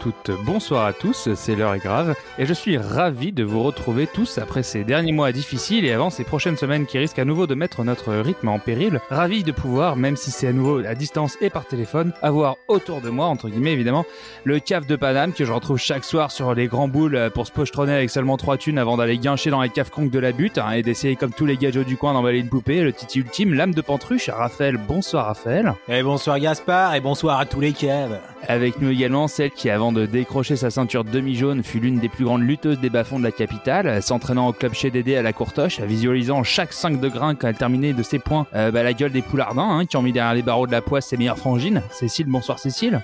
Bonsoir à toutes, bonsoir à tous, c'est l'heure est grave et je suis ravi de vous retrouver tous après ces derniers mois difficiles et avant ces prochaines semaines qui risquent à nouveau de mettre notre rythme en péril. Ravi de pouvoir, même si c'est à nouveau à distance et par téléphone, avoir autour de moi, entre guillemets évidemment, le cave de Paname que je retrouve chaque soir sur les grands boules pour se pochetronner avec seulement trois thunes avant d'aller guincher dans les caves conques de la butte hein, et d'essayer comme tous les gadgets du coin d'emballer une poupée, le titi ultime, l'âme de Pantruche, Raphaël. Bonsoir Raphaël. Et bonsoir Gaspard et bonsoir à tous les caves. Avec nous également celle qui, de décrocher sa ceinture demi-jaune, fut l'une des plus grandes lutteuses des bas-fonds de la capitale, s'entraînant au club chez Dédé à la courtoche, visualisant chaque 5 de grain quand elle terminait de ses points euh, bah, la gueule des poulardins hein, qui ont mis derrière les barreaux de la poisse ses meilleures frangines. Cécile, bonsoir Cécile.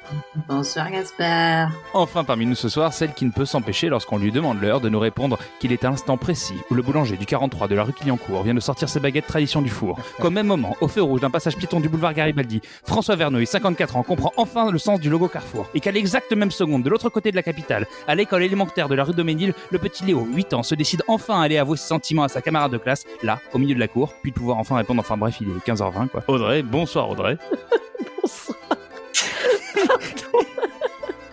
Bonsoir Gaspard. Enfin parmi nous ce soir, celle qui ne peut s'empêcher lorsqu'on lui demande l'heure de nous répondre qu'il est à l'instant précis où le boulanger du 43 de la rue Clignancourt vient de sortir ses baguettes tradition du four. Qu'au même moment, au feu rouge d'un passage piéton du boulevard Garibaldi, François Verneuil, 54 ans, comprend enfin le sens du logo Carrefour et qu'à l'exacte même seconde, de l'autre côté de la capitale, à l'école élémentaire de la rue Doménil, le petit Léo, 8 ans, se décide enfin à aller avouer ses sentiments à sa camarade de classe, là, au milieu de la cour, puis de pouvoir enfin répondre. Enfin bref, il est 15h20 quoi. Audrey, bonsoir Audrey. Bonsoir.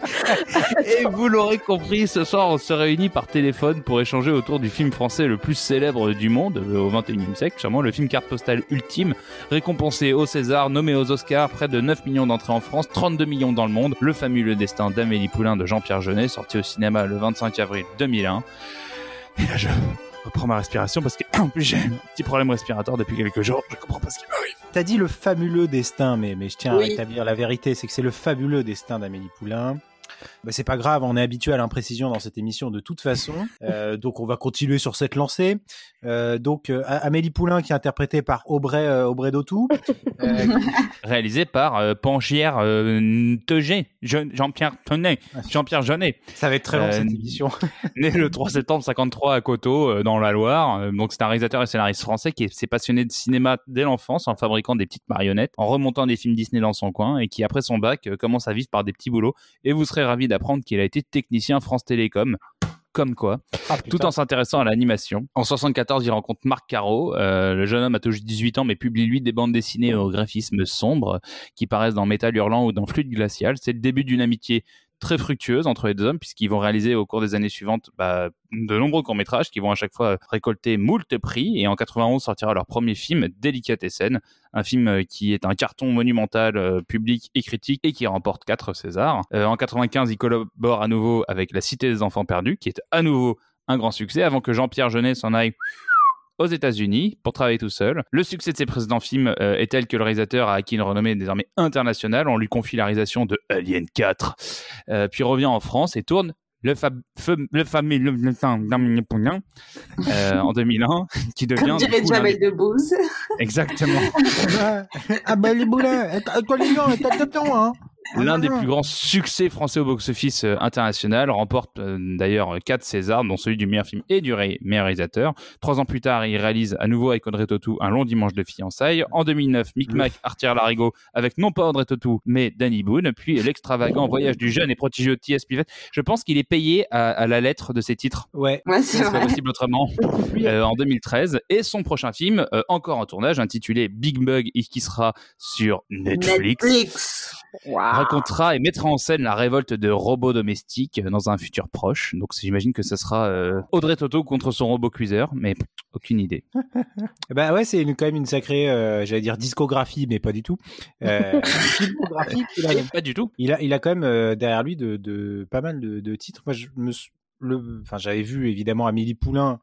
Et vous l'aurez compris, ce soir on se réunit par téléphone pour échanger autour du film français le plus célèbre du monde au 21e siècle, sûrement le film carte postale ultime, récompensé au César, nommé aux Oscars, près de 9 millions d'entrées en France, 32 millions dans le monde, le fameux destin d'Amélie Poulain de Jean-Pierre Jeunet, sorti au cinéma le 25 avril 2001. Et là je reprends ma respiration parce plus j'ai un petit problème respiratoire depuis quelques jours, je comprends pas ce qui m'arrive. T'as dit le fabuleux destin, mais, mais je tiens à rétablir la vérité, c'est que c'est le fabuleux destin d'Amélie Poulain. Bah, c'est pas grave, on est habitué à l'imprécision dans cette émission de toute façon. Euh, donc on va continuer sur cette lancée. Euh, donc euh, Amélie Poulain qui est interprétée par Aubray euh, Aubray Dautou, euh, réalisé par euh, Pangière Tegé, Jean-Pierre Tenet, Jean-Pierre Jeunet. Ça va être très long cette émission. né le 3 septembre 53 à Coteau dans la Loire. donc c'est un réalisateur et scénariste français qui s'est passionné de cinéma dès l'enfance en fabriquant des petites marionnettes, en remontant des films Disney dans son coin et qui après son bac commence à vivre par des petits boulots. Et vous serez ravi d'apprendre qu'il a été technicien France Télécom comme quoi, ah, tout en s'intéressant à l'animation. En 74, il rencontre Marc Caro. Euh, le jeune homme a toujours 18 ans, mais publie lui des bandes dessinées au graphisme sombre qui paraissent dans Métal Hurlant ou dans Fluide Glacial. C'est le début d'une amitié très fructueuse entre les deux hommes puisqu'ils vont réaliser au cours des années suivantes bah, de nombreux courts-métrages qui vont à chaque fois récolter moult prix et en 91 sortira leur premier film Délicatessen, un film euh, qui est un carton monumental euh, public et critique et qui remporte 4 Césars. Euh, en 95, il collabore à nouveau avec La Cité des Enfants Perdus qui est à nouveau un grand succès avant que Jean-Pierre Jeunet s'en aille aux États-Unis pour travailler tout seul. Le succès de ses précédents films euh, est tel que le réalisateur a acquis une renommée désormais internationale. On lui confie la réalisation de Alien 4, euh, puis revient en France et tourne le, fab, le fameux le, euh, en 2001 qui devient Comme dirait Jamel Debbouze exactement ah bah les boulets toi les gars t'as hein L'un des plus grands succès français au box-office euh, international remporte euh, d'ailleurs quatre Césars, dont celui du meilleur film et du meilleur réalisateur. Trois ans plus tard, il réalise à nouveau avec Audrey Tautou un long dimanche de fiançailles. En 2009, Micmac Arthur Larigot avec non pas Audrey Tautou, mais Danny Boone. Puis l'extravagant voyage du jeune et prodigieux T.S. Pivet. Je pense qu'il est payé à, à, la lettre de ses titres. Ouais, ouais c'est pas possible autrement. euh, en 2013. Et son prochain film, euh, encore en tournage, intitulé Big Bug, et qui sera sur Netflix. Netflix. Wow. Racontera et mettra en scène la révolte de robots domestiques dans un futur proche. Donc j'imagine que ce sera euh, Audrey Toto contre son robot cuiseur, mais aucune idée. bah ouais, c'est quand même une sacrée, euh, j'allais dire discographie, mais pas du tout. Euh, filmographie, il a, pas du tout. Il a, il a quand même derrière lui de, de, pas mal de, de titres. Moi, je me, le, enfin, j'avais vu évidemment Amélie Poulain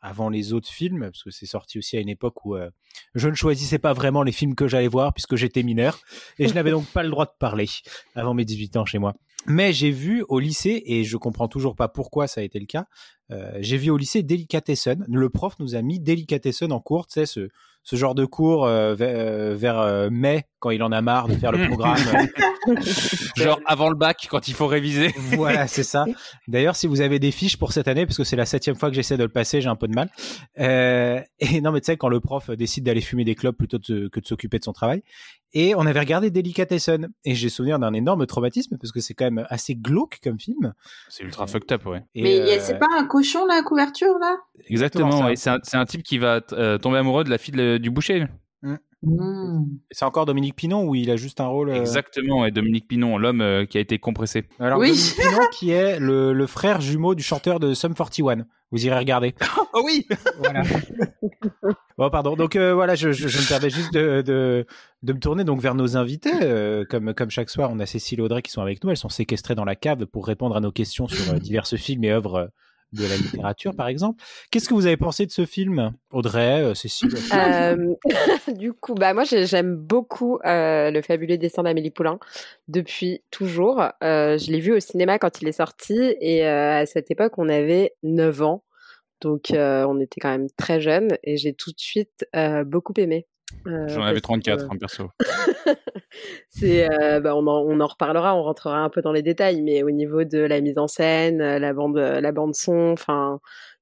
avant les autres films, parce que c'est sorti aussi à une époque où euh, je ne choisissais pas vraiment les films que j'allais voir puisque j'étais mineur et je n'avais donc pas le droit de parler avant mes 18 ans chez moi. Mais j'ai vu au lycée, et je comprends toujours pas pourquoi ça a été le cas, euh, j'ai vu au lycée Delicatessen. Le prof nous a mis Delicatessen en cours, tu sais, ce, ce genre de cours euh, vers, vers mai quand il en a marre de faire le programme. Genre avant le bac, quand il faut réviser. voilà, c'est ça. D'ailleurs, si vous avez des fiches pour cette année, parce que c'est la septième fois que j'essaie de le passer, j'ai un peu de mal. Euh, et non, mais tu sais, quand le prof décide d'aller fumer des clopes plutôt de, que de s'occuper de son travail. Et on avait regardé Delicatessen. Et j'ai souvenir d'un énorme traumatisme, parce que c'est quand même assez glauque comme film. C'est ultra fucked up, ouais. Et mais euh... c'est pas un cochon, la couverture, là? Exactement, ouais. C'est un, un, type qui va euh, tomber amoureux de la fille de, du boucher. Mmh. Mmh. C'est encore Dominique Pinon ou il a juste un rôle. euh, Exactement, et Dominique Pinon, l'homme euh, qui a été compressé. Alors Oui. Dominique Pinon qui est le, le frère jumeau du chanteur de Sum 41. Vous irez regarder. Oh oui Voilà. bon, pardon. Donc euh, voilà, je, je, je me permets juste de, de, de me tourner donc vers nos invités. Euh, comme, comme chaque soir, on a Cécile et Audrey qui sont avec nous. Elles sont séquestrées dans la cave pour répondre à nos questions sur euh, diverses films et œuvres euh, de la littérature, par exemple. Qu'est-ce que vous avez pensé de ce film, Audrey, euh, Cécile Euh, du coup, bah moi j'ai- j'aime beaucoup euh, le fabuleux destin d'Amélie Poulain depuis toujours. Euh, je l'ai vu au cinéma quand il est sorti et à cette époque on avait 9 ans, donc on était quand même très jeunes et j'ai tout de suite beaucoup aimé. Euh, J'en avais parce 34, que hein, perso. C'est, euh, bah, on, en, on en reparlera, on rentrera un peu dans les détails, mais au niveau de la mise en scène, euh, la bande, la bande son, enfin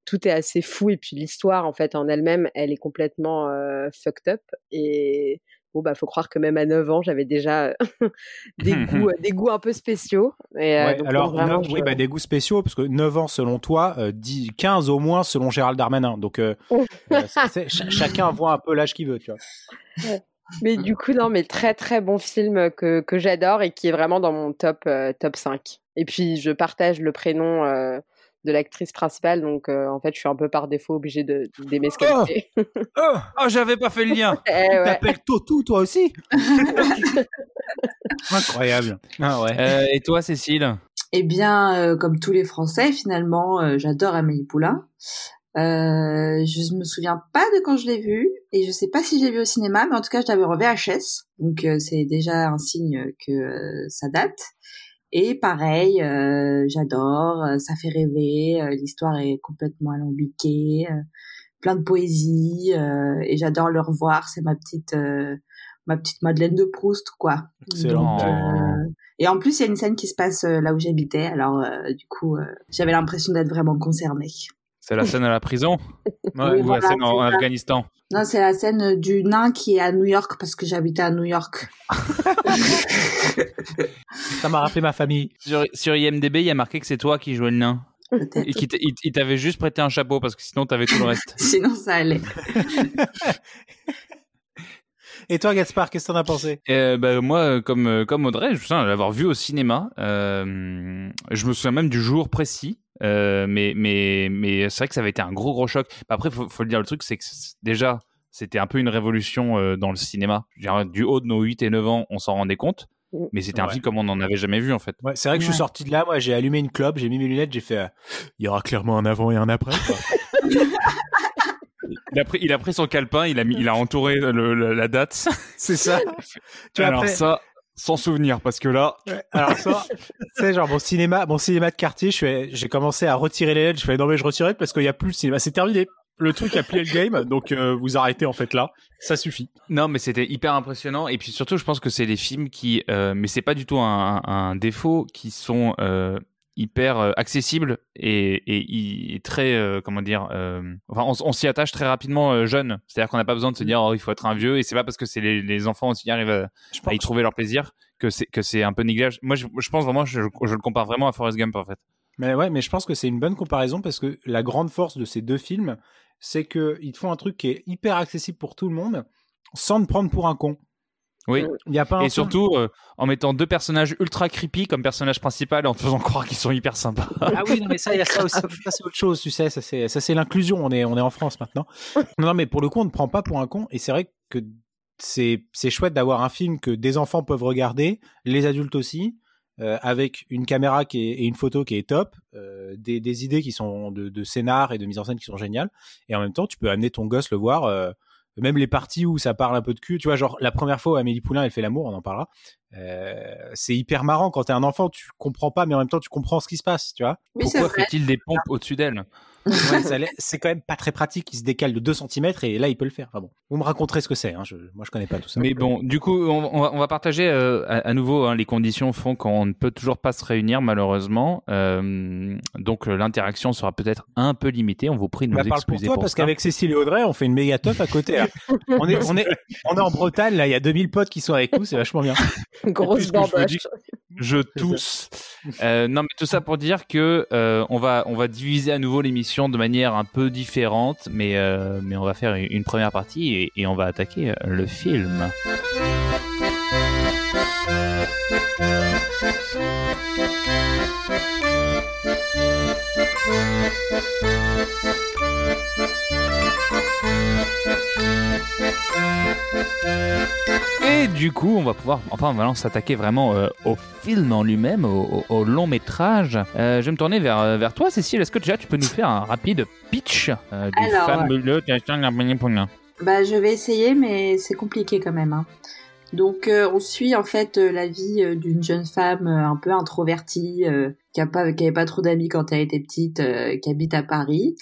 tout est assez fou et puis l'histoire en fait en elle-même, elle est complètement euh, fucked up et bon bah faut croire que même à 9 ans j'avais déjà euh, des goûts, des goûts un peu spéciaux. Et, euh, Ouais, donc, alors, vraiment, oui, bah, des goûts spéciaux, parce que 9 ans selon toi, euh, 10, 15 au moins selon Gérald Darmanin. Donc, euh, euh, ch- chacun voit un peu l'âge qu'il veut, tu vois. Mais du coup, non, mais très très bon film que, que j'adore et qui est vraiment dans mon top, euh, top 5. Et puis, je partage le prénom euh, de l'actrice principale, donc euh, en fait, je suis un peu par défaut obligée de- d'aimer ce qu'elle Oh fait. Oh, Oh, j'avais pas fait le lien Eh ouais. t'appelles Totou, toi aussi Incroyable. Ah ouais. Euh, Et toi, Cécile? Eh bien, euh, comme tous les Français, finalement, euh, j'adore Amélie Poulain. Euh, je me souviens pas de quand je l'ai vu et je sais pas si je l'ai vu au cinéma, mais en tout cas, je l'avais en VHS, donc euh, c'est déjà un signe que euh, ça date. Et pareil, euh, j'adore, euh, ça fait rêver, euh, l'histoire est complètement alambiquée, euh, plein de poésie euh, et j'adore le revoir. C'est ma petite euh, ma petite Madeleine de Proust, quoi. Excellent. Donc, euh, et en plus, il y a une scène qui se passe euh, là où j'habitais. Alors, euh, du coup, euh, j'avais l'impression d'être vraiment concernée. C'est la scène à la prison? Ouais. Oui, ou voilà, la scène en. Afghanistan? Non, c'est la scène du nain qui est à New York parce que j'habitais à New York. Ça m'a rappelé ma famille. sur, sur IMDB, il y a marqué que c'est toi qui jouais le nain. Et il t'avait juste prêté un chapeau parce que sinon t'avais tout le reste. Sinon, ça allait. Et toi, Gaspard, qu'est-ce que t'en as pensé? Euh, bah, moi, comme, euh, comme Audrey, je me souviens de l'avoir vu au cinéma. Euh, je me souviens même du jour précis. Euh, mais mais, mais c'est vrai que ça avait été un gros, gros choc. Après, faut, faut le dire, le truc, c'est que déjà, c'était un peu une révolution euh, dans le cinéma. Dire, Du haut de nos 8 et 9 ans, on s'en rendait compte. Mm. Mais c'était un Ouais. film comme on n'en avait jamais vu, en fait. Ouais, c'est vrai que je suis sorti de là, moi j'ai allumé une clope, j'ai mis mes lunettes, j'ai fait euh, il y aura clairement un avant et un après. Il a pris, il a pris son calepin, il a, mis, il a entouré le- le- la date. c'est ça. Tu vois, Alors après- ça, sans souvenir, parce que là, Ouais, Alors ça, c'est genre mon cinéma, mon cinéma de quartier, j'ai commencé à retirer les LED, je fais non mais je retire parce qu'il y a plus le cinéma, c'est terminé. Le truc a plié le game, donc euh, vous arrêtez en fait là, ça suffit. Non, mais c'était hyper impressionnant. Et puis surtout, je pense que c'est des films qui, euh, mais c'est pas du tout un, un défaut, qui sont euh, hyper euh, accessibles et, et, et très, euh, comment dire, euh, enfin, on, on s'y attache très rapidement euh, jeune. C'est-à-dire qu'on n'a pas besoin de se dire, oh, il faut être un vieux. Et c'est pas parce que c'est les, les enfants qui arrivent à, à y trouver leur plaisir que c'est que c'est un peu négligeable. Moi, je, je pense vraiment, je, je le compare vraiment à Forrest Gump en fait. Mais ouais, mais je pense que c'est une bonne comparaison parce que la grande force de ces deux films, c'est que ils font un truc qui est hyper accessible pour tout le monde, sans te prendre pour un con. Oui. Il y a pas Et surtout euh, en mettant deux personnages ultra creepy comme personnage principal et en te faisant croire qu'ils sont hyper sympas. Ah oui, non, mais ça, il y a ça aussi. Ça, c'est autre chose, tu sais. Ça, c'est, ça, c'est l'inclusion. On est, on est en France maintenant. Non, non, mais pour le coup, on ne prend pas pour un con. Et c'est vrai que c'est, c'est chouette d'avoir un film que des enfants peuvent regarder, les adultes aussi, euh, avec une caméra qui est, et une photo qui est top, euh, des, des idées qui sont de, de scénar et de mise en scène qui sont géniales. Et en même temps, tu peux amener ton gosse le voir. Même les parties où ça parle un peu de cul, tu vois, genre la première fois où Amélie Poulain elle fait l'amour, on en parlera. Euh, c'est hyper marrant quand t'es un enfant, tu comprends pas, mais en même temps tu comprends ce qui se passe, tu vois. Oui, Pourquoi fait-il des pompes au-dessus d'elle? Ouais, c'est quand même pas très pratique. Il se décale de 2 cm et là il peut le faire. Enfin bon, vous me raconterez ce que c'est. Hein. Je, moi je connais pas tout ça. Mais bon, du coup, on, on va, on va partager euh, à, à nouveau. hein, les conditions font qu'on ne peut toujours pas se réunir, malheureusement. Euh, donc, l'interaction sera peut-être un peu limitée. On vous prie de nous Bah, pour excuser toi pour parce ça. qu'avec Cécile et Audrey, on fait une méga teuf à côté. on est, on est, on est en Bretagne là. Il y a 2000 potes qui sont avec nous. C'est vachement bien. Grosse je tousse. Euh, non, mais tout ça pour dire que euh, on va on va diviser à nouveau l'émission de manière un peu différente, mais euh, mais on va faire une première partie et, et on va attaquer le film. Et du coup, on va pouvoir, enfin, maintenant s'attaquer vraiment euh, au film en lui-même, au, au- au long métrage. Euh, je vais me tourner vers, euh, vers toi, Cécile. Est-ce que déjà tu peux nous faire un rapide pitch euh, du Alors, fameux Bah, je vais essayer, mais c'est compliqué quand même. hein. Donc, on suit en fait la vie d'une jeune femme un peu introvertie, qui a pas, qui avait pas trop d'amis quand elle était petite, qui habite à Paris,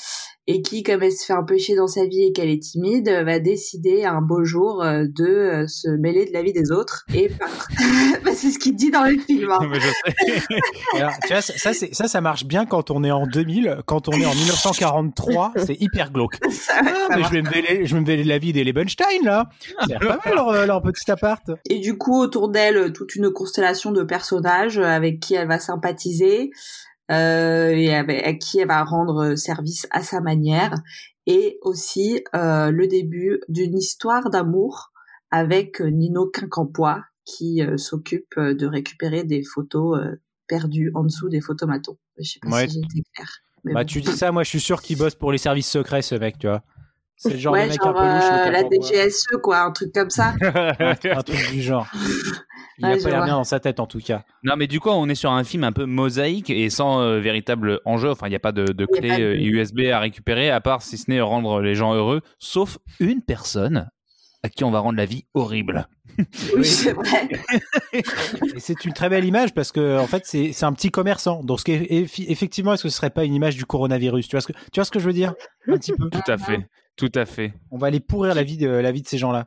et qui, comme elle se fait un peu chier dans sa vie et qu'elle est timide, euh, va décider un beau jour euh, de euh, se mêler de la vie des autres et peindre. Bah, c'est ce qu'il dit dans le film. hein. Mais je sais. Alors, tu vois, ça, ça, c'est- ça, ça marche bien quand on est en 2000. Quand on est en 1943, c'est hyper glauque. Ça Ah, ça mais je vais me mêler, je vais me mêler de la vie des Lebenstein, là. C'est pas mal leur, leur petit appart. Et du coup, autour d'elle, toute une constellation de personnages avec qui elle va sympathiser euh, et à qui elle va rendre service à sa manière. Et aussi euh, le début d'une histoire d'amour avec euh, Nino Quincampoix qui euh, s'occupe euh, de récupérer des photos euh, perdues en dessous des photomatons. Je sais pas Ouais. si j'ai été claire. Bah, bon. tu dis ça, moi, je suis sûr qu'il bosse pour les services secrets, ce mec, tu vois. C'est le genre ouais, de mec genre un peu louche, euh, le la Quincampoix. DGSE, quoi, un truc comme ça. un truc du genre. Il a Ouais, pas l'air bien dans sa tête, en tout cas. Non, mais du coup, on est sur un film un peu mosaïque et sans euh, véritable enjeu. Enfin, il n'y a pas de, de Il y a clé pas de- euh, USB à récupérer, à part si ce n'est rendre les gens heureux, sauf une personne à qui on va rendre la vie horrible. Oui, c'est vrai. Et c'est une très belle image parce que, en fait, c'est c'est un petit commerçant. Donc, ce qui est- effi- effectivement, est-ce que ce serait pas une image du coronavirus? Tu vois, ce que, tu vois ce que je veux dire? Un petit peu. Tout à fait. Tout à fait. On va aller pourrir la vie de, la vie de ces gens-là.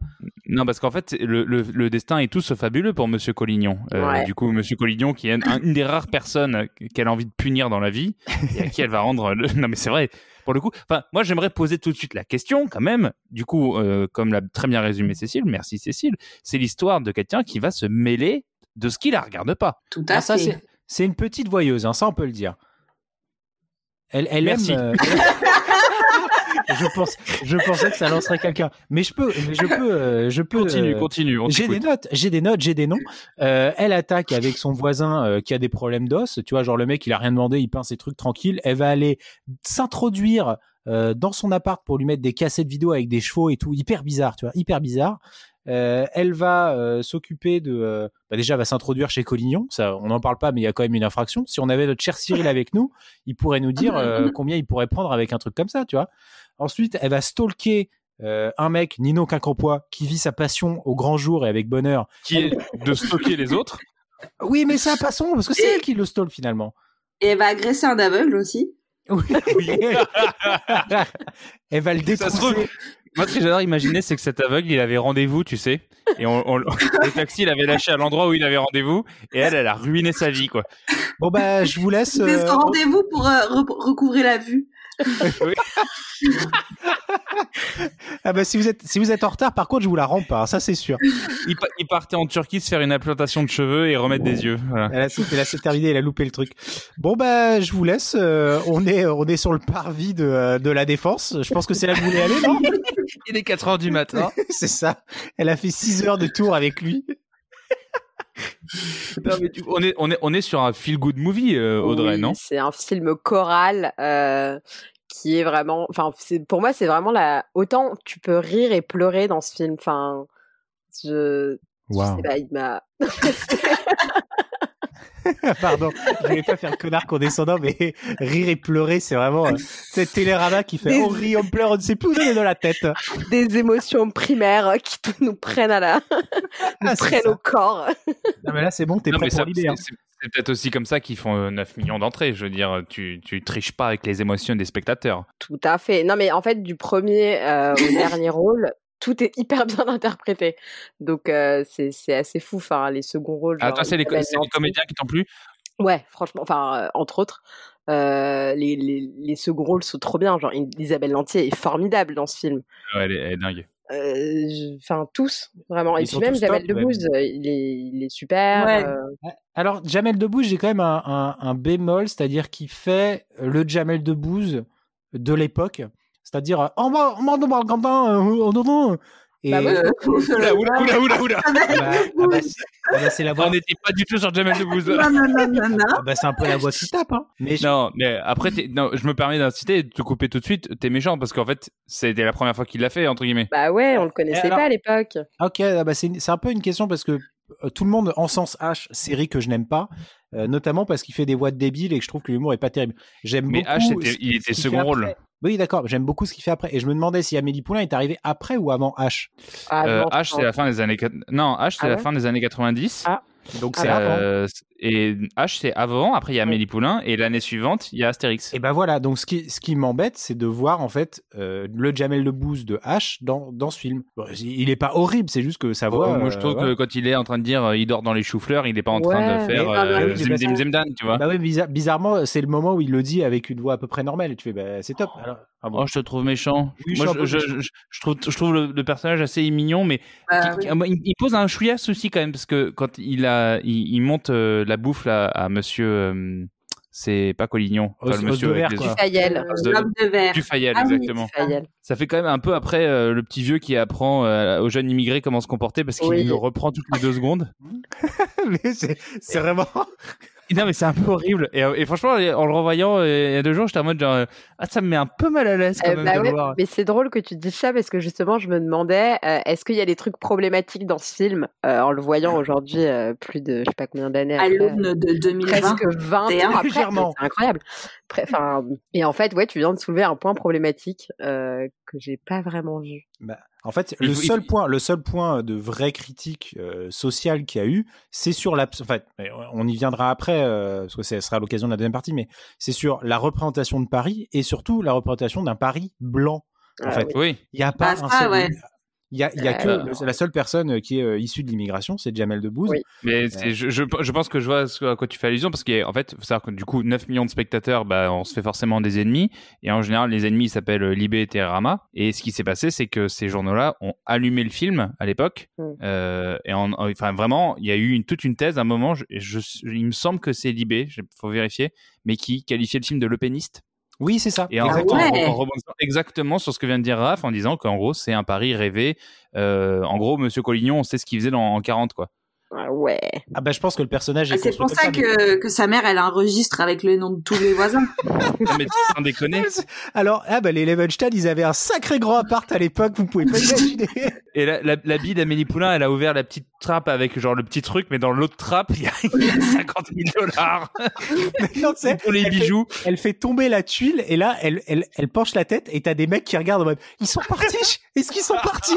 Non, parce qu'en fait, le, le, le destin est tout sauf fabuleux pour Monsieur Collignon. Euh, Ouais. Du coup, Monsieur Collignon, qui est un- une des rares personnes qu'elle a envie de punir dans la vie, et à qui elle va rendre. le- Non, mais c'est vrai. Pour le coup, enfin, moi, j'aimerais poser tout de suite la question, quand même. Du coup, euh, comme l'a très bien résumé Cécile, merci Cécile. C'est l'histoire de quelqu'un qui va se mêler de ce qui la regarde pas. Tout à Ah, ça, fait. c'est c'est une petite voyeuse, hein, ça, on peut le dire. Elle, elle Merci. aime. euh, je, pense, je pensais que ça lancerait quelqu'un. Mais je peux. Mais je peux, euh, je peux Continue, euh, continue. on J'ai des notes, j'ai des notes, j'ai des noms. Euh, elle attaque avec son voisin euh, qui a des problèmes d'os. Tu vois, genre le mec, il a rien demandé, il peint ses trucs tranquille. Elle va aller s'introduire euh, dans son appart pour lui mettre des cassettes vidéo avec des chevaux et tout. Hyper bizarre, tu vois, hyper bizarre. Euh, elle va euh, s'occuper de. euh, bah déjà, elle va s'introduire chez Collignon. Ça, on n'en parle pas, mais il y a quand même une infraction. Si on avait notre cher Cyril avec nous, il pourrait nous dire euh, combien il pourrait prendre avec un truc comme ça, tu vois. Ensuite, elle va stalker euh, un mec, Nino Quincampoix, qui vit sa passion au grand jour et avec bonheur. Qui est de stocker les autres. Oui, mais ça, passons, parce que c'est elle qui le stalk finalement. Et elle va agresser un aveugle aussi. Oui, oui. elle va le Ça se trouve, détrousser. Moi, ce que j'adore imaginer, c'est que cet aveugle, il avait rendez-vous, tu sais, et on, on- le taxi l'avait lâché à l'endroit où il avait rendez-vous, et elle, elle a ruiné sa vie, quoi. Bon, bah, je vous laisse. C'était euh, son rendez-vous pour euh, re- recouvrir la vue. Ah, bah, si vous, êtes, si vous êtes en retard, par contre, je vous la rends pas, ça c'est sûr. Il, pa- il partait en Turquie se faire une implantation de cheveux et remettre des yeux. Voilà. Elle a, elle a c'est terminé, elle a loupé le truc. Bon, bah, je vous laisse. euh, on, est, on est sur le parvis de, euh, de la défense. Je pense que c'est là que vous voulez aller, non? Il est 4 heures du matin. C'est ça. Elle a fait 6 heures de tour avec lui. Non, mais tu- on, est, on, est, on est sur un feel-good movie, euh, Audrey, Oui, non? C'est un film choral euh, qui est vraiment. Enfin, c'est- pour moi, c'est vraiment la. Autant tu peux rire et pleurer dans ce film. Enfin, je. je Waouh. sais pas, il m'a. Pardon, je voulais pas faire le connard condescendant, mais rire et pleurer, c'est vraiment euh, cette télérama qui fait Des- on rit, on pleure, on ne sait plus où dans la tête. des émotions primaires qui tout nous prennent à la. nous Ah, c'est prennent ça. au corps. Non, mais là, c'est bon, t'es prêt mais pour l'idée. hein. C'est- peut-être aussi comme ça qu'ils font euh, 9 millions d'entrées. Je veux dire, tu, tu triches pas avec les émotions des spectateurs. Tout à fait. Non, mais en fait, du premier euh, au dernier rôle, tout est hyper bien interprété. Donc, euh, c'est assez fou. Enfin, les seconds rôles. Ah, genre toi, c'est les, les comédiens qui t'ont plu? Ouais, franchement, enfin, euh, entre autres, euh, les, les, les seconds rôles sont trop bien. Genre, Isabelle Lantier est formidable dans ce film. Ouais, elle, est, elle est dingue. Enfin tous vraiment. Et puis même Jamel. Debbouze, euh, il est, il est super. Ouais. euh, Alors, Jamel Debbouze, j'ai quand même un, un, un bémol, c'est-à-dire qu'il fait le Jamel Debbouze de l'époque, c'est-à-dire euh, on va on va on Quentin, non. Et Bah ouais. Euh, Oula, oula, oula, oula, oula. ah bah, ah bah, c'est ah bah, c'est la voix. On n'était pas du tout sur Jamel Debbouze. là. non, non, non, non, non. ah bah, c'est un peu la voix qui tape. Hein. Mais je- Non, mais après, non, je me permets d'inciter et de te couper tout de suite. T'es méchant parce qu'en fait, c'était la première fois qu'il l'a fait, entre guillemets. Bah ouais, on le connaissait alors- pas à l'époque. Ok, ah bah c'est un peu une question parce que euh, tout le monde encense H, série que je n'aime pas, euh, notamment parce qu'il fait des voix de débile et que je trouve que l'humour est pas terrible. J'aime Mais beaucoup. H, c'était- ce- il était second rôle. Oui, d'accord. J'aime beaucoup ce qu'il fait après. Et je me demandais si Amélie Poulain est arrivée après ou avant H. Ah, Euh, non, H, c'est la fin des années. Non, H, c'est Ah la ouais fin des années 90. Ah. Donc Ah c'est avant. Euh, et H, c'est avant. Après, il y a Amélie Poulain. Et l'année suivante, il y a Astérix. Et ben voilà. Donc ce qui, ce qui m'embête, c'est de voir en fait euh, le Jamel Debbouze de H dans, dans ce film. Bon, il est pas horrible, c'est juste que sa voix. moi, je euh, trouve voilà. que quand il est en train de dire euh, il dort dans les choux-fleurs, il est pas en train de faire euh, Ah, zim, mais zim, ça- zim, dan, tu vois. Bah oui, bizarre- bizarrement, c'est le moment où il le dit avec une voix à peu près normale. Et tu fais, bah, c'est top. Alors, ah bon. Oh, je te trouve méchant. Oui, Moi, je, je, méchant. je- je trouve, je trouve le, le personnage assez mignon, mais Bah, qui- oui. qui- il, il pose un chouïa souci quand même parce que quand il a, il, il monte euh, la bouffe là à Monsieur, euh, c'est pas Collignon, Os- enfin, le Os monsieur de avec verre, les. Fayel. Euh, de- verre. Dufayel, Ah oui, exactement. Fayel. Ça fait quand même un peu après euh, le petit vieux qui apprend euh, aux jeunes immigrés comment se comporter parce qu'il Oui. le reprend toutes les deux secondes. mais c'est c'est vraiment. Non mais c'est un peu horrible et, euh, et franchement en le revoyant euh, il y a deux jours j'étais en mode genre euh, ah ça me met un peu mal à l'aise quand Euh, même bah de ouais, voir. mais c'est drôle que tu dises ça parce que justement, je me demandais euh, est-ce qu'il y a des trucs problématiques dans ce film euh, en le voyant aujourd'hui, euh, plus de je sais pas combien d'années À après? l'aune de 2020. presque 20 ans après. Légèrement. C'est incroyable. Enfin, et en fait, ouais, tu viens de soulever un point problématique euh, que j'ai pas vraiment vu. Bah, en fait, Il le faut- il seul faut- point, le seul point de vraie critique euh, sociale qu'il y a eu, c'est sur la. En fait, on y viendra après euh, parce que ce sera l'occasion de la deuxième partie, mais c'est sur la représentation de Paris et surtout la représentation d'un Paris blanc. En Ah fait, oui. Oui. il y a pas Ah, un ça, seul. ouais. Il y a, il y a que Euh, la seule personne qui est euh, issue de l'immigration, c'est Jamel Debbouze. Oui. Mais je, je, je pense que je vois ce à quoi tu fais allusion parce qu'en fait, faut savoir que du coup, 9 millions de spectateurs, bah, on se fait forcément des ennemis. Et en général, les ennemis s'appellent euh, Libé et Télérama. Et ce qui s'est passé, c'est que ces journaux-là ont allumé le film à l'époque. Mm. Euh, et en, en- enfin, vraiment, il y a eu une, toute une thèse à un moment. Je, je- il me semble que c'est Libé, il faut vérifier, mais qui qualifiait le film de lepéniste. Oui, c'est ça. Et en, Ah en- ouais. en rebondissant exactement sur ce que vient de dire Raph, en disant qu'en gros, c'est un pari rêvé. Euh, en gros, Monsieur Collignon, on sait ce qu'il faisait dans, en 40, quoi. Ah ouais. Ah bah je pense que le personnage est Ah, C'est pour ça mais- que, que sa mère, elle a un registre avec le nom de tous les voisins. Non, mais sans déconner. Alors, ah bah les Levenstein, ils avaient un sacré grand appart à l'époque, vous pouvez pas imaginer. Et la, la, la bille d'Amélie Poulain, elle a ouvert la petite trappe avec genre le petit truc, mais dans l'autre trappe, il y a, il y a 50 000 dollars non, tu sais, pour les elle fait- bijoux. elle fait tomber la tuile et là, elle, elle, elle penche la tête et t'as des mecs qui regardent en mode ils sont partis Est-ce qu'ils sont partis?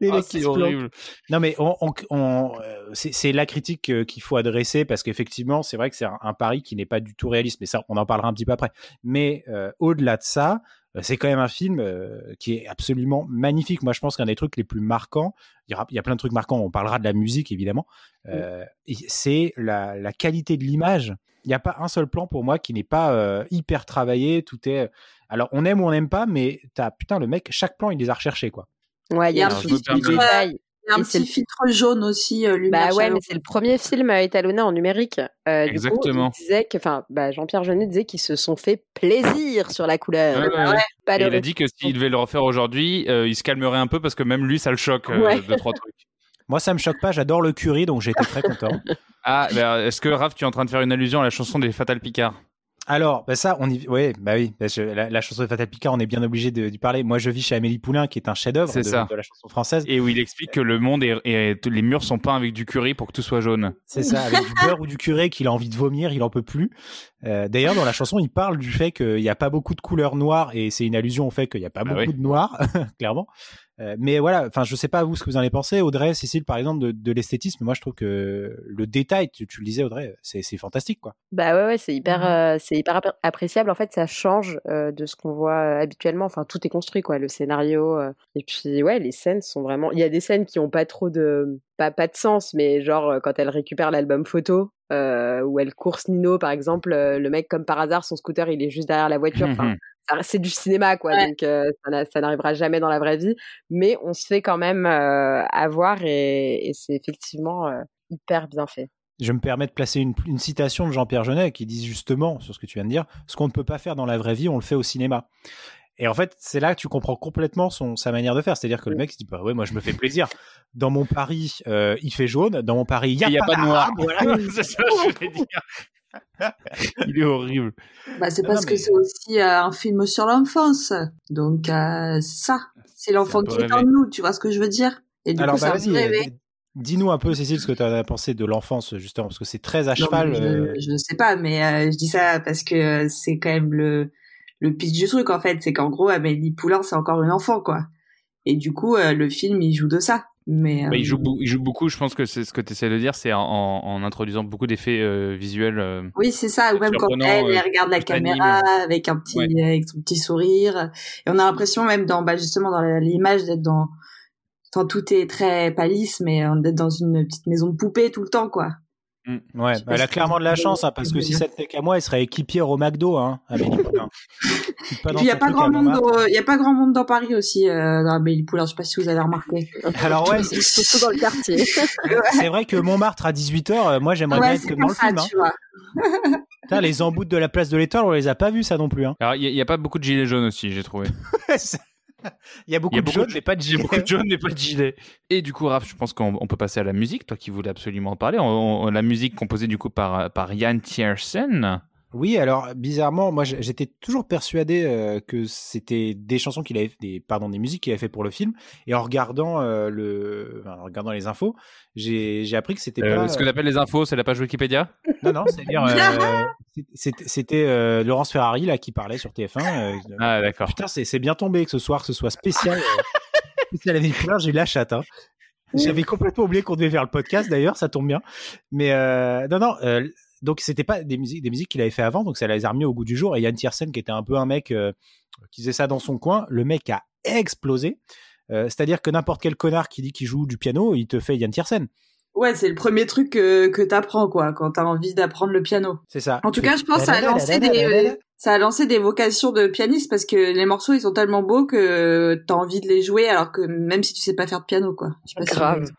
Les Ah, qui horrible. Non mais on, on, on, euh, c'est la critique euh, qu'il faut adresser parce qu'effectivement c'est vrai que c'est un, un pari qui n'est pas du tout réaliste mais ça on en parlera un petit peu après. Mais euh, au-delà de ça, c'est quand même un film euh, qui est absolument magnifique. Moi je pense qu'un des trucs les plus marquants, il y, aura, il y a plein de trucs marquants. On parlera de la musique évidemment. Euh, c'est la, la qualité de l'image. Il n'y a pas un seul plan pour moi qui n'est pas euh, hyper travaillé. Tout est alors on aime ou on n'aime pas, mais t'as putain le mec chaque plan il les a recherchés quoi. Ouais, il y a un petit filtre, détail. Il y a un Et c'est petit le- filtre jaune aussi, euh, Bah ouais, mais c'est le premier film euh, étalonné en numérique. Euh, du Exactement. Coup, il disait que, enfin, bah, Jean-Pierre Jeunet disait qu'ils se sont fait plaisir sur la couleur. Ouais, ouais, ouais. Pas Et de il a dit que s'il devait le refaire aujourd'hui, euh, il se calmerait un peu parce que même lui, ça le choque euh, Ouais. de trois trucs. Moi ça me choque pas, j'adore le curry donc j'étais très content. Ah, bah, est-ce que Raph, tu es en train de faire une allusion à la chanson des Fatal Picard? Alors, bah ça, on y, ouais, bah oui, bah la, la chanson de Fatal Picard, on est bien obligé de- d'y parler. Moi, je vis chez Amélie Poulain, qui est un chef-d'œuvre de, la chanson française. Et où il explique que le monde est- les murs sont peints avec du curry pour que tout soit jaune. C'est ça, avec du beurre ou du curé qu'il a envie de vomir, il en peut plus. Euh, D'ailleurs, dans la chanson, il parle du fait qu'il n'y a pas beaucoup de couleurs noires, et c'est une allusion au fait qu'il n'y a pas Ah beaucoup oui. de noir, clairement. Euh, mais voilà, enfin, je sais pas vous ce que vous en avez pensé, Audrey, Cécile, par exemple, de, de l'esthétisme. Moi, je trouve que le détail, tu, tu le disais, Audrey, c'est c'est fantastique, quoi. Bah ouais, ouais c'est hyper, Mhm. euh, c'est hyper appr- appréciable. En fait, ça change euh, de ce qu'on voit habituellement. Enfin, tout est construit, quoi. Le scénario. euh, Et puis, ouais, les scènes sont vraiment. Il y a des scènes qui ont pas trop de, pas, pas de sens, mais genre quand elle récupère l'album photo euh, où elle course Nino, par exemple, le mec, comme par hasard, son scooter, il est juste derrière la voiture. Enfin, c'est du cinéma, quoi. Donc, ça n'arrivera jamais dans la vraie vie. Mais on se fait quand même avoir et, et c'est effectivement hyper bien fait. Je me permets de placer une, une citation de Jean-Pierre Jeunet qui dit justement sur ce que tu viens de dire ce qu'on ne peut pas faire dans la vraie vie, on le fait au cinéma. Et en fait, c'est là que tu comprends complètement son, sa manière de faire. C'est-à-dire que le mec se dit, bah ouais, moi je me fais plaisir. Dans mon Paris, euh, il fait jaune. Dans mon Paris, il n'y a, pas, de noir. Voilà. c'est ça que je voulais dire. il est horrible. Bah, c'est parce que c'est aussi euh, un film sur l'enfance. Donc, euh, ça. C'est l'enfant qui est en nous. Tu vois ce que je veux dire? Et du Alors, coup, bah, vas-y. Dis-nous un peu, Cécile, ce que tu as pensé de l'enfance, justement, parce que c'est très à cheval. je ne sais pas, mais je dis ça parce que c'est quand même le, le pitch du truc en fait, c'est qu'en gros Amélie Poulain c'est encore une enfant quoi. Et du coup euh, le film il joue de ça. Mais bah, il, joue il joue beaucoup, je pense que c'est ce que tu essaies de dire, c'est en, introduisant beaucoup d'effets euh, visuels. Euh, oui, c'est ça, ou même quand elle, regarde la caméra avec un petit avec son petit sourire et on a l'impression même dans bah, justement dans l'image d'être dans Enfin, tout est très palisse, mais d'être dans une petite maison de poupée tout le temps, quoi. Mm. Ouais, bah, elle a clairement de la chance, hein, parce que si ça n'était qu'à moi, elle serait équipière au McDo. Hein, Et puis il n'y a pas grand monde, il y a pas grand monde dans Paris aussi euh, dans Amélie Poulain. Je sais pas si vous avez remarqué. Alors ouais, c'est surtout dans le quartier. c'est vrai que Montmartre à 18 h euh, moi j'aimerais bien être comme dans le film. Hein. les embouts de la place de l'Étoile, on les a pas vus ça non plus. Hein. Alors il n'y a, pas beaucoup de gilets jaunes aussi, j'ai trouvé. Il y a beaucoup, de, jaunes, mais pas de gilets. beaucoup de mais pas de gilets. Et du coup, Raph, je pense qu'on peut passer à la musique. Toi qui voulais absolument parler. la musique composée du coup par, par Jan Tiersen. Oui, alors bizarrement, moi j'étais toujours persuadé euh, que c'était des chansons qu'il avait, des pardon, des musiques qu'il avait fait pour le film. Et en regardant euh, le, en regardant les infos, j'ai appris que c'était euh, pas. Ce que appelles les infos, c'est la page Wikipédia? Non, non, c'est-à-dire c'était Laurence Ferrari là qui parlait sur TF1. ah d'accord. Putain, c'est bien tombé que ce soir ce soit spécial. spécial avec j'ai eu la chatte. Hein. J'avais complètement oublié qu'on devait faire le podcast d'ailleurs, ça tombe bien. Mais non, non, donc c'était pas des musiques, des musiques qu'il avait fait avant, donc ça les a remis au goût du jour. Et Yann Tiersen, qui était un peu un mec euh, qui faisait ça dans son coin, le mec a explosé. Euh, c'est-à-dire que n'importe quel connard qui dit qu'il joue du piano, il te fait Yann Tiersen. Ouais, c'est le premier truc que, que t'apprends, quoi, quand t'as envie d'apprendre le piano. C'est ça. En tout cas, je pense que ça a lancé des, ça a lancé des vocations de pianiste parce que les morceaux, ils sont tellement beaux que t'as envie de les jouer alors que même si tu sais pas faire de piano, quoi. Je sais pas Grave.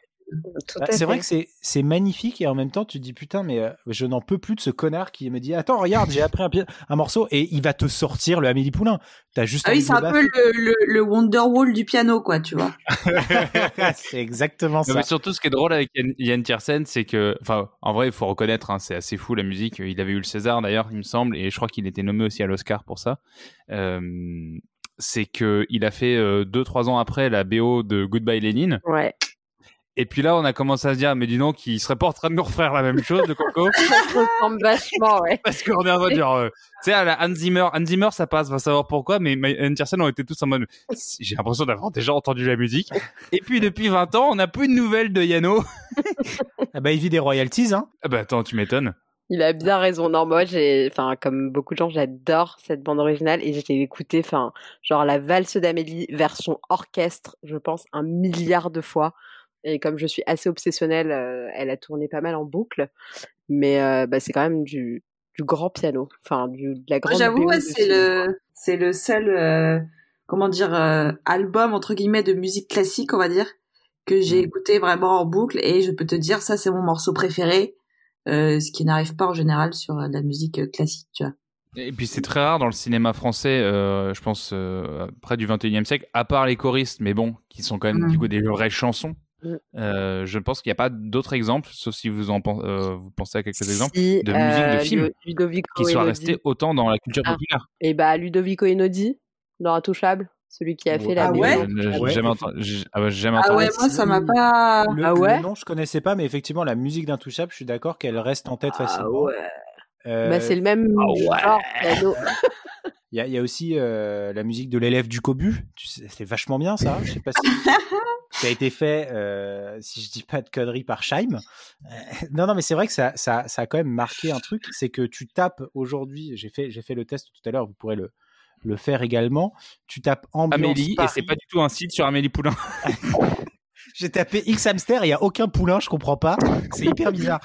Bah, c'est vrai que c'est magnifique et en même temps tu te dis putain mais euh, je n'en peux plus de ce connard qui me dit attends regarde j'ai appris un, un, morceau et il va te sortir le Amélie Poulain. T'as juste ah oui c'est un peu le, le, Wonderwall du piano quoi tu vois. c'est exactement ça. mais surtout ce qui est drôle avec Yann Tiersen c'est que enfin en vrai il faut reconnaître hein, c'est assez fou la musique il avait eu le César d'ailleurs il me semble et je crois qu'il était nommé aussi à l'Oscar pour ça. Euh, c'est que il a fait 2 euh, deux trois ans après la BO de Goodbye Lénine. Ouais. Et puis là, on a commencé à se dire, mais dis donc, il serait pas en train de nous refaire la même chose, le Coco? ça ressemble vachement, ouais. Parce qu'on est en mode, genre, euh, tu sais, à la Hans Zimmer, Hans Zimmer, ça passe, va savoir pourquoi, mais Anderson on était tous en mode, j'ai l'impression d'avoir déjà entendu la musique. Et puis, depuis 20 ans, on n'a plus de nouvelles de Yano. ah bah, il vit des royalties, hein. Ah bah, attends, tu m'étonnes. Il a bien raison. Non, moi, j'ai, enfin, comme beaucoup de gens, j'adore cette bande originale et j'ai écouté, enfin, genre la valse d'Amélie version orchestre, je pense, un milliard de fois. Et comme je suis assez obsessionnelle, euh, elle a tourné pas mal en boucle. Mais euh, bah, c'est quand même du, du grand piano. Enfin, du, de la grande J'avoue, c'est le, c'est le seul, euh, comment dire, album, entre guillemets, de musique classique, on va dire, que j'ai mmh. écouté vraiment en boucle. Et je peux te dire, ça, c'est mon morceau préféré. ce qui n'arrive pas en général sur la musique classique, tu vois. Et puis c'est très rare dans le cinéma français, je pense, près du 21e siècle, à part les choristes, mais bon, qui sont quand même du mmh. coup des vraies chansons. Mm. Euh, je pense qu'il n'y a pas d'autres exemples, sauf si vous en euh, vous pensez à quelques exemples de musique de euh, films qui soient restés autant dans la culture ah. populaire. Et bah Ludovico Einaudi dans Intouchable, celui qui a fait la ah ouais? J'ai jamais entendu. Ah ouais, ah ouais moi ça m'a pas. ah ouais? non, je connaissais pas, mais effectivement la musique d'Intouchable, je suis d'accord qu'elle reste en tête facilement. Bah, c'est le même genre. Il y, a, aussi la musique de l'élève du Cobu. C'était vachement bien ça. Je sais pas si. qui a été fait, euh, si je dis pas de conneries, par Scheim. Euh, non, non, mais c'est vrai que ça, ça, ça, a quand même marqué un truc, c'est que tu tapes aujourd'hui, j'ai fait, j'ai fait le test tout à l'heure, vous pourrez le, le faire également. Tu tapes ambiance Amélie, et c'est pas du tout un site sur Amélie Poulain. j'ai tapé X hamster, il y a aucun poulain, je comprends pas. C'est hyper bizarre.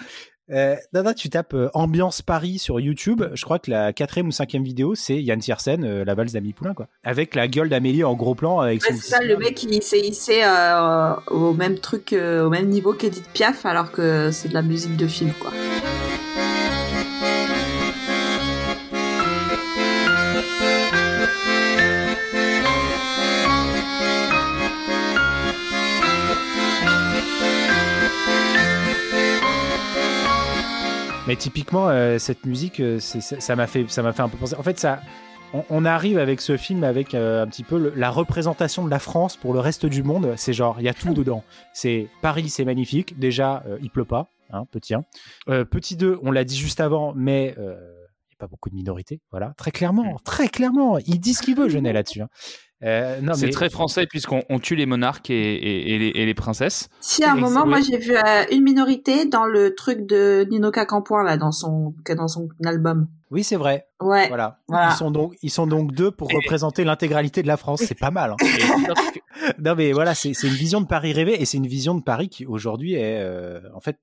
Euh, non, tu tapes euh, ambiance Paris sur YouTube. Je crois que la quatrième ou cinquième vidéo, c'est Yann Tiersen, euh, la valse d'Amélie Poulain, quoi. Avec la gueule d'Amélie en gros plan. Avec ouais, c'est ça, le mec, il s'est hissé euh, au même truc, euh, au même niveau qu'Edith Piaf, alors que c'est de la musique de film, quoi. Mais typiquement, euh, cette musique, euh, ça m'a fait, ça m'a fait un peu penser. En fait, ça, on, arrive avec ce film avec euh, un petit peu la représentation de la France pour le reste du monde. C'est genre, il y a tout dedans. C'est Paris, c'est magnifique. Déjà, il pleut pas, hein, petit 1. petit 2, on l'a dit juste avant, mais pas beaucoup de minorités. Voilà, très clairement, très clairement. Il dit ce qu'il veut, Genet, là-dessus. hein. Euh, non, C'est mais- très français puisqu'on on tue les monarques et, et- et les, et les princesses. Si à un moment, oui. moi j'ai vu euh, une minorité dans le truc de Nino Cacampoin là, dans son dans son album. Oui, c'est vrai. Ouais. Voilà. Voilà. Ils sont donc, ils sont donc deux pour représenter l'intégralité de la France. C'est pas mal. hein. non mais voilà, c'est c'est une vision de Paris rêvé et c'est une vision de Paris qui aujourd'hui est euh, en fait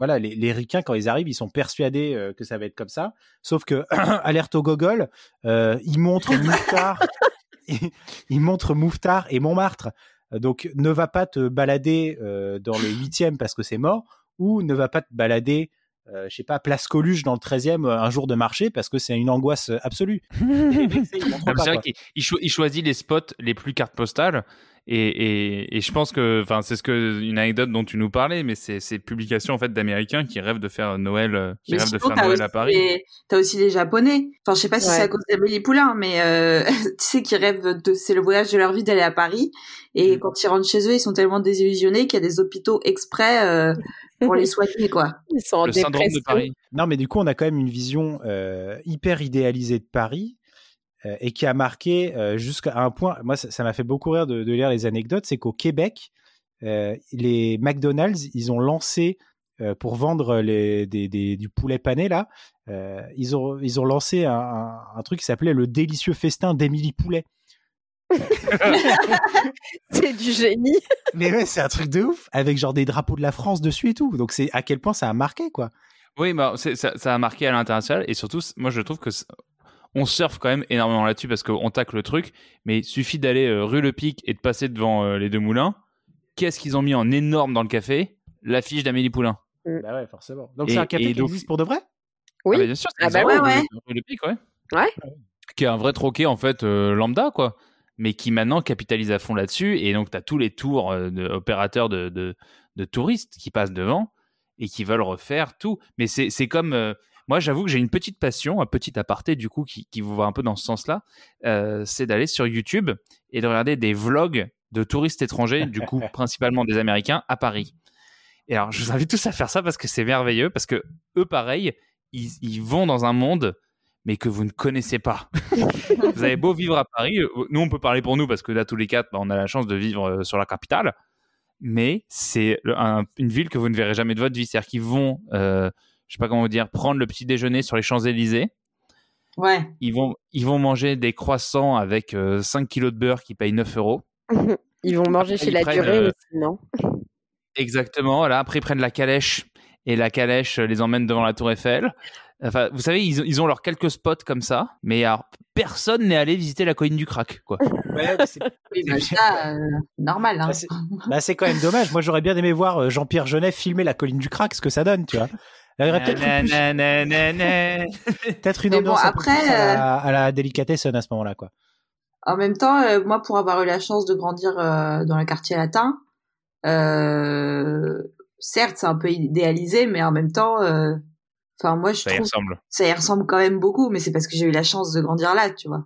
voilà les, les ricains quand ils arrivent ils sont persuadés euh, que ça va être comme ça. Sauf que alerte au gogol euh, ils montrent Mouffetard ils, ils montrent Mouffetard et Montmartre. Donc ne va pas te balader euh, dans le huitième parce que c'est mort ou ne va pas te balader euh, je sais pas place Coluche dans le 13e euh, un jour de marché parce que c'est une angoisse absolue ils montrent Ah, c'est vrai qu'il il cho- il choisit les spots les plus cartes postales. Et, et, et je pense que, enfin, c'est ce que une anecdote dont tu nous parlais, mais c'est ces publications en fait d'Américains qui rêvent de faire Noël, euh, qui Mais rêvent de faire Noël aussi à Paris. les- T'as aussi les Japonais. Enfin, je sais pas si Ouais. c'est à cause d'Amélie Poulain, mais euh, tu sais qu'ils rêvent de, c'est le voyage de leur vie d'aller à Paris. Et Mm. quand ils rentrent chez eux, ils sont tellement désillusionnés qu'il y a des hôpitaux exprès euh, pour les soigner, quoi. Ils sont en Le syndrome de dépression. Paris. Non, mais du coup, on a quand même une vision euh, hyper idéalisée de Paris euh, et qui a marqué euh, jusqu'à un point. Moi, ça m'a fait beaucoup rire de, de lire les anecdotes. C'est qu'au Québec, euh, les McDonald's, ils ont lancé pour vendre les, des, des- du poulet pané là. euh, ils ont ils ont lancé un, un- un truc qui s'appelait le délicieux festin d'Émilie Poulet. C'est du génie. Mais ouais, c'est un truc de ouf avec genre des drapeaux de la France dessus et tout. Donc c'est à quel point ça a marqué quoi. Oui, bah, ça, ça a marqué à l'international et surtout, moi je trouve que on surfe quand même énormément là-dessus parce qu'on tacle le truc, mais il suffit d'aller euh, rue Le Pic et de passer devant euh, les deux moulins. Qu'est-ce qu'ils ont mis en énorme dans le café? L'affiche d'Amélie Poulain. Bah ouais, forcément. Donc c'est un café qui donc- existe pour de vrai? Oui. Ah, bah, bien sûr, c'est Ah bah ouais, rue- ouais. rue Le Pic, ouais. Ouais. Qui est un vrai troquet en fait euh, lambda quoi, mais qui maintenant capitalise à fond là-dessus et donc tu as tous les tours euh, de, opérateurs de, de, touristes qui passent devant et qui veulent refaire tout. Mais c'est c'est comme euh, moi j'avoue que j'ai une petite passion, un petit aparté du coup qui, qui vous va un peu dans ce sens-là, euh, c'est d'aller sur YouTube et de regarder des vlogs de touristes étrangers, du coup principalement des Américains à Paris. Et alors je vous invite tous à faire ça parce que c'est merveilleux parce que eux pareil, ils, ils vont dans un monde mais que vous ne connaissez pas. vous avez beau vivre à Paris, euh, nous on peut parler pour nous parce que là tous les quatre, bah, on a la chance de vivre euh, sur la capitale, mais c'est un- une ville que vous ne verrez jamais de votre vie. C'est-à-dire qu'ils vont, euh, je sais pas comment vous dire, prendre le petit déjeuner sur les Champs-Élysées, Ouais. ils vont, ils vont manger des croissants avec euh, 5 kilos de beurre qui payent 9 euros. Ils vont manger chez Ils la prennent, durée euh, aussi, non? Exactement, voilà. Après, ils prennent la calèche et la calèche euh, les emmène devant la Tour Eiffel. Enfin, vous savez, ils, ont- ils ont leurs quelques spots comme ça, mais alors, personne n'est allé visiter la colline du crack, quoi. Ouais, mais c'est- bah, ça, euh, normal. Hein. Bah, c'est- bah, c'est quand même dommage. Moi, j'aurais bien aimé voir euh, Jean-Pierre Genet filmer la colline du crack, ce que ça donne, tu vois. Il y aurait peut-être plus- une bon, ambiance après, à la, à la délicatessen à ce moment-là, quoi. En même temps, euh, moi, pour avoir eu la chance de grandir euh, dans le quartier latin, euh, certes, c'est un peu idéalisé, mais en même temps, euh, enfin, moi, je Ça y trouve ressemble. ça y ressemble quand même beaucoup, mais c'est parce que j'ai eu la chance de grandir là, tu vois.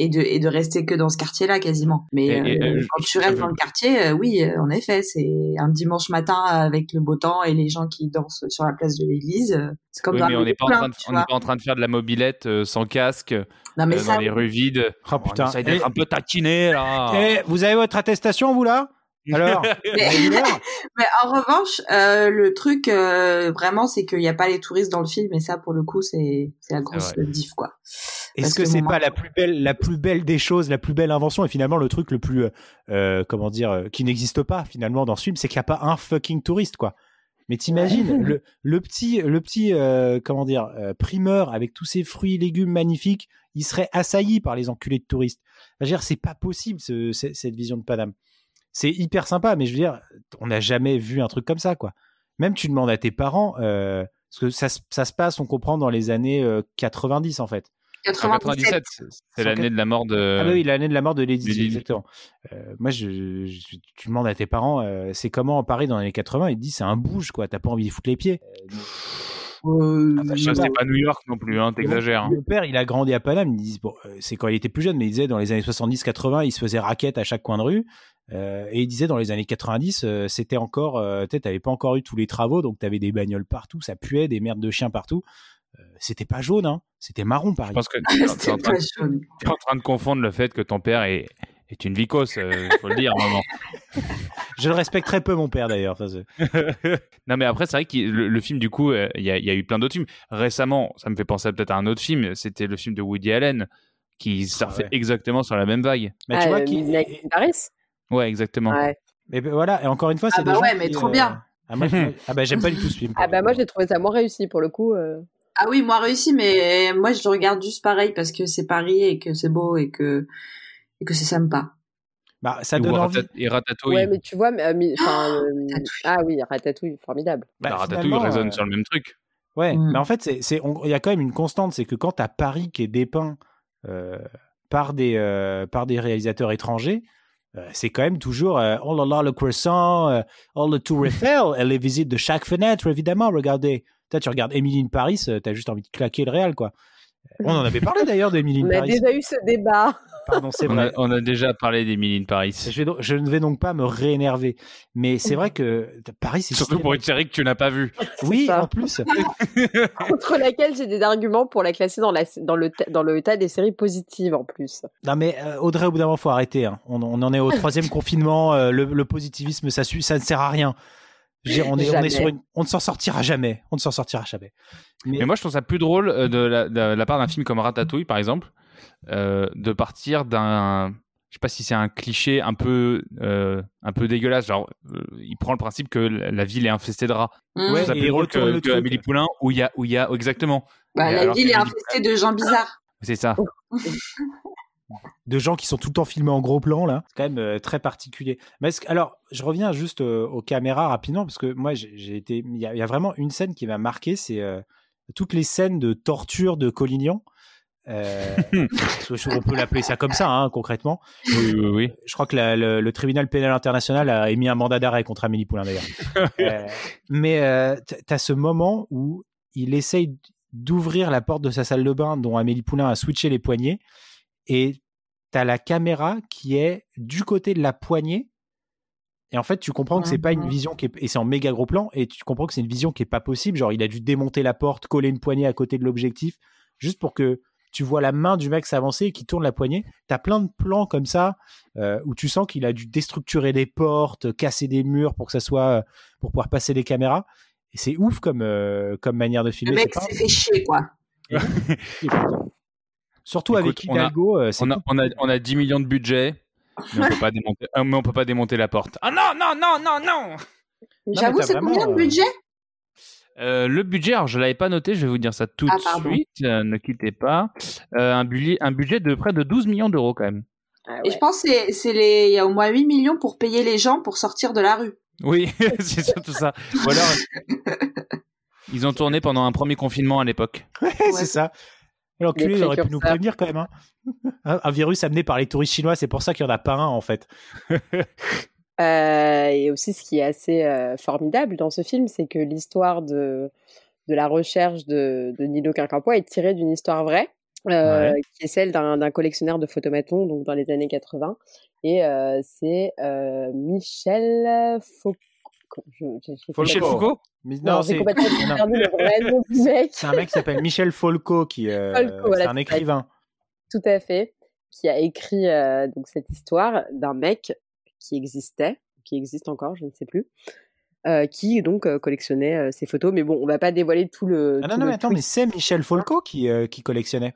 Et de, et de rester que dans ce quartier-là, quasiment. Mais Et- et, euh, euh, quand je- tu restes dans le quartier, euh, oui, euh, en effet, c'est un dimanche matin avec le beau temps et les gens qui dansent sur la place de l'église. C'est comme Oui, dans mais un on n'est pas, en train de- tu on n'est vois. pas en train de faire de la mobilette euh, sans casque Non, mais dans ça, les rues vides. Oh On putain. essaye d'être Eh, un peu taquiné, là. eh, vous avez votre attestation, vous là? Alors Mais- en revanche, euh, le truc euh, vraiment, c'est qu'il n'y a pas les touristes dans le film, et ça, pour le coup, c'est c'est la grosse vrai. diff, quoi. Est-ce que que c'est pas la plus belle, la plus belle des choses, la plus belle invention et finalement le truc le plus, euh, euh, comment dire, euh, qui n'existe pas finalement dans ce film, c'est qu'il n'y a pas un fucking touriste quoi. Mais t'imagines le, le petit, le petit, euh, comment dire, primeur avec tous ces fruits et légumes magnifiques, il serait assailli par les enculés de touristes. Dire, c'est pas possible ce- cette vision de Paname. C'est hyper sympa, mais je veux dire, on n'a jamais vu un truc comme ça, quoi. Même tu demandes à tes parents, euh, parce que ça, se- ça se passe, on comprend dans les années euh, 90 en fait. En 97. 97, c'est- l'année de la mort de. Ah bah oui, l'année de la mort de Lady exactement. Euh, moi, je, je- tu demandes à tes parents, euh, c'est comment Paris dans les années 80 Ils te disent, c'est un bouge, quoi. T'as pas envie d'y foutre les pieds. Euh, Ah bah, je Ça, sais c'est pas. pas New York non plus, hein, t'exagères. hein. Mon père, il a grandi à Paname. Ils disent, bon, euh, c'est quand il était plus jeune, mais il disait dans les années 70-80, il se faisait raquette à chaque coin de rue. Euh, et il disait dans les années 90, euh, c'était encore, euh, tu sais, t'avais pas encore eu tous les travaux, donc t'avais des bagnoles partout, ça puait, des merdes de chiens partout. Euh, c'était pas jaune, hein, c'était marron Je Paris. pense que jaune. t'es en train de confondre le fait que ton père est, est une vicose, euh, faut le dire, moment. Je le respecte très peu, mon père d'ailleurs. Non, mais après, c'est vrai que le, le film, du coup, euh, il y, a, il y a eu plein d'autres films. Récemment, ça me fait penser peut-être à un autre film, c'était le film de Woody Allen, qui surfait ouais. exactement sur la même vague. Mais Ah, tu vois, euh, qui- Paris Ouais, exactement. Ouais. Mais ben voilà, et encore une fois, Ah c'est bah des gens ouais, mais qui, trop euh, bien. Ah, moi, ah bah j'aime pas du tout ce film. Ah bah moi j'ai trouvé ça moins réussi pour le coup. euh. Ah oui, moi réussi, mais moi je le regarde juste pareil parce que c'est Paris et que c'est beau et que et que c'est sympa. Bah, ça Ou donne envie. Et Ratatouille. Ouais mais tu vois, mais, euh, euh, Ratatouille. ah oui Ratatouille, formidable. Bah, Bah, Ratatouille résonne euh, sur le même truc. Ouais, Mm. mais en fait, c'est, il y a quand même une constante, c'est que quand t'as Paris qui est dépeint euh, par des euh, par des réalisateurs étrangers, euh, c'est quand même toujours euh, oh là là le croissant, euh, oh le Tour Eiffel, et les visites de chaque fenêtre évidemment. Regardez, toi tu regardes Emily in Paris, euh, t'as juste envie de claquer le réel quoi. On en avait parlé d'ailleurs d'Emily in On a Paris. déjà eu ce débat. Pardon, c'est On vrai. a, on a déjà parlé d'Emily in Paris. Je, vais donc- je ne vais donc pas me réénerver, mais c'est vrai que Paris c'est Surtout pour une série que tu n'as pas vue. oui ça. en plus. contre laquelle j'ai des arguments pour la classer dans, la, dans, le, dans le tas des séries positives en plus. Non mais euh, Audrey, au bout d'un moment, faut arrêter. hein. On, on en est au troisième confinement. euh, le, le positivisme, ça, suit, ça ne sert à rien. Dire, on, est, on, Jamais. est sur une- on ne s'en sortira jamais. On ne s'en sortira jamais. Mais, Mais moi, je trouve ça plus drôle euh, de la, de la part d'un film comme Ratatouille, par exemple, euh, de partir d'un. Je sais pas si c'est un cliché un peu, euh, un peu dégueulasse. Genre, euh, il prend le principe que la ville est infestée de rats. Mmh. Ouais, Je trouve ça et plus il drôle que, le que. Amélie Poulain, où il y a, où il y a, exactement. Bah, la ville est infestée de gens bizarres. C'est ça. de gens qui sont tout le temps filmés en gros plan là, c'est quand même euh, très particulier. Mais que- alors, je reviens juste euh, aux caméras rapidement parce que moi, j'ai été, il y, a- il y a vraiment une scène qui m'a marqué, c'est euh, toutes les scènes de torture de Collignon. Euh, on peut l'appeler ça comme ça, hein, concrètement? Oui, oui, oui. Je crois que la- le, le tribunal pénal international a émis un mandat d'arrêt contre Amélie Poulain d'ailleurs. Euh, mais euh, t- t'as ce moment où il essaye d'ouvrir la porte de sa salle de bain dont Amélie Poulain a switché les poignées et t'as la caméra qui est du côté de la poignée et en fait tu comprends que c'est pas une Mhm. vision qui est et c'est en méga gros plan et tu comprends que c'est une vision qui est pas possible genre il a dû démonter la porte coller une poignée à côté de l'objectif juste pour que tu vois la main du mec s'avancer et qui tourne la poignée t'as plein de plans comme ça euh, où tu sens qu'il a dû déstructurer des portes casser des murs pour que ça soit euh, pour pouvoir passer des caméras et c'est ouf comme euh, comme manière de Le filmer mec c'est pas- s'est fait chier, quoi. Surtout Écoute, avec on a- Hidalgo, euh, On a, tout- on, a, on a 10 millions de budget, mais on peut pas démonter, euh, mais on peut pas démonter la porte. Ah non, non, non, non, non J'avoue, c'est combien de euh, budget? Euh, le budget, alors je l'avais pas noté, je vais vous dire ça tout Ah, de pardon. suite, euh, ne quittez pas. Euh, un, budget, un budget de près de 12 millions d'euros quand même. Ah Et je pense que c'est- c'est les, il y a au moins 8 millions pour payer les gens pour sortir de la rue. Oui, c'est surtout ça. Ou alors, ils ont tourné pendant un premier confinement à l'époque. Ouais, c'est ça. L'enculé, aurait pu nous prévenir quand même. hein. Un, virus amené par les touristes chinois, c'est pour ça qu'il n'y en a pas un en fait. Euh, et aussi, ce qui est assez euh, formidable dans ce film, c'est que l'histoire de, de la recherche de, de Nilo Quincampoix est tirée d'une histoire vraie, euh, qui est celle d'un collectionneur de photomatons, donc dans les années 80. Et c'est Michel Foucault. Je-. Michel Foucault Mais Non, non, c'est un mec qui s'appelle Michel Folco qui euh, Folco, voilà, c'est un écrivain. Tout à fait, qui a écrit euh, donc cette histoire d'un mec qui existait, qui existe encore, je ne sais plus, euh, qui donc euh, collectionnait euh, ces photos. Mais bon, on va pas dévoiler tout le. Ah tout non non le mais attends, truc. mais c'est Michel Folco qui euh, qui collectionnait.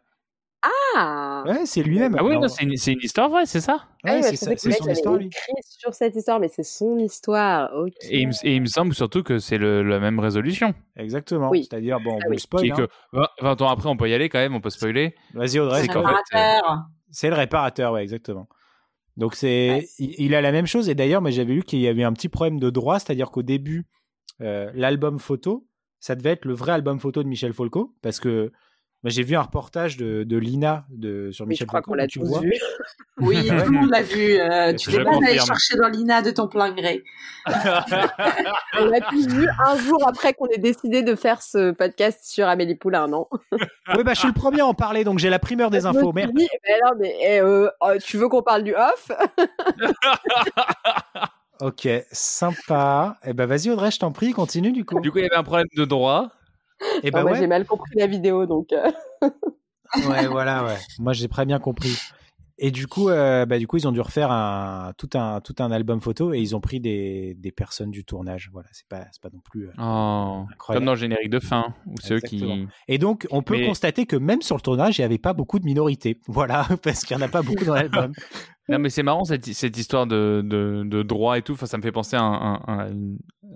Ah Ouais, c'est lui-même. Ah oui, Alors, non, c'est une, histoire vraie, c'est ça? Ouais, Ah c'est le son histoire, lui. écrit sur cette histoire, mais c'est son histoire. Et il, me, et il me semble surtout que c'est le- la même résolution. Exactement. Oui. C'est-à-dire, bon, on Ah vous oui. le spoil. Hein. que 20, 20 ans après, on peut y aller quand même, on peut spoiler. Vas-y, Audrey. C'est fait, euh, Réparateur. C'est le réparateur, ouais, exactement. Donc c'est, il, il a la même chose. Et d'ailleurs, moi j'avais lu qu'il y avait un petit problème de droit, c'est-à-dire qu'au début, euh, l'album photo, ça devait être le vrai album photo de Michel Folco, parce que moi, j'ai vu un reportage de, de Lina de sur Oui, je Michel crois Folco. qu'on l'a où tu tous vois. vu. Oui, tout le monde l'a vu. euh, tu t'es pas allé chercher dans l'INA de ton plein gré. On l'a tous vu un jour après qu'on ait décidé de faire ce podcast sur Amélie Poulain, non? Oui, bah je suis le premier à en parler, donc j'ai la primeur des infos. Merde. dit, eh non, mais eh, euh, oh, tu veux qu'on parle du off? Ok, sympa. Eh ben vas-y Audrey, je t'en prie, continue du coup. Du coup, il y avait un problème de droit. Et Moi, ouais. j'ai mal compris la vidéo, donc. euh, Ouais, voilà, ouais. Moi, j'ai très bien compris. Et du coup, euh, bah, du coup, ils ont dû refaire un, tout, un, tout un album photo et ils ont pris des, des personnes du tournage. Voilà, c'est pas, c'est pas non plus. euh, Oh, Incroyable. comme dans le générique de fin, où ceux qui. Et donc, on peut Mais- constater que même sur le tournage, il n'y avait pas beaucoup de minorités. Voilà, parce qu'il n'y en a pas beaucoup dans l'album. Non, mais c'est marrant cette, cette histoire de, de, de droit et tout. Enfin, ça me fait penser à, un- un-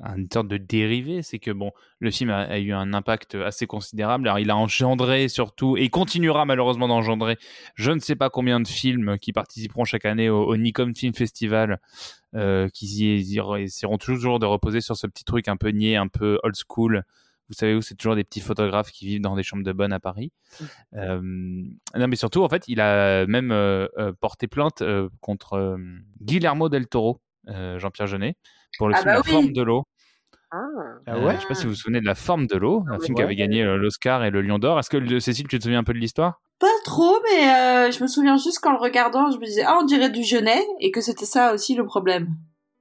un- une- sorte de dérivé. C'est que bon, le film a, eu un impact assez considérable. Alors, il a engendré surtout, et continuera malheureusement d'engendrer, je ne sais pas combien de films qui participeront chaque année au, au Nikon Film Festival, euh, qui y, y essaieront toujours de reposer sur ce petit truc un peu niais, un peu old school. Vous savez où c'est toujours des petits photographes qui vivent dans des chambres de bonne à Paris. Euh, non, mais surtout, en fait, il a même euh, euh, porté plainte euh, contre euh, Guillermo del Toro, euh, Jean-Pierre Jeunet, pour le Ah film bah La forme de l'eau. Ah. Ah Euh, ouais je sais pas si vous vous souvenez de La forme de l'eau, un film qui avait gagné l'Oscar et le Lion d'Or. Est-ce que le- Cécile, tu te souviens un peu de l'histoire? Pas trop, mais euh, je me souviens juste qu'en le regardant, je me disais, ah, on dirait du Genet, et que c'était ça aussi le problème.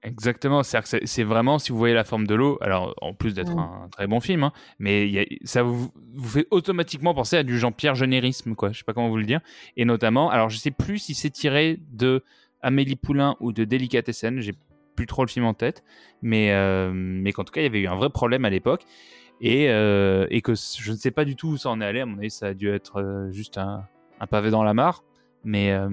Exactement, c'est- vraiment, si vous voyez La forme de l'eau, alors en plus d'être un, très bon film, hein, mais il y a- ça vous, vous fait automatiquement penser à du Jean-Pierre Jeunérisme, quoi. Je sais pas comment vous le dire. Et notamment, alors je sais plus si c'est tiré de Amélie Poulain ou de Délicatessen, j'ai plus trop le film en tête, mais, euh, mais qu'en tout cas, il y avait eu un vrai problème à l'époque. Et, euh, et que je ne sais pas du tout où ça en est allé. À mon avis, ça a dû être euh, juste un, un pavé dans la mare. Mais, euh,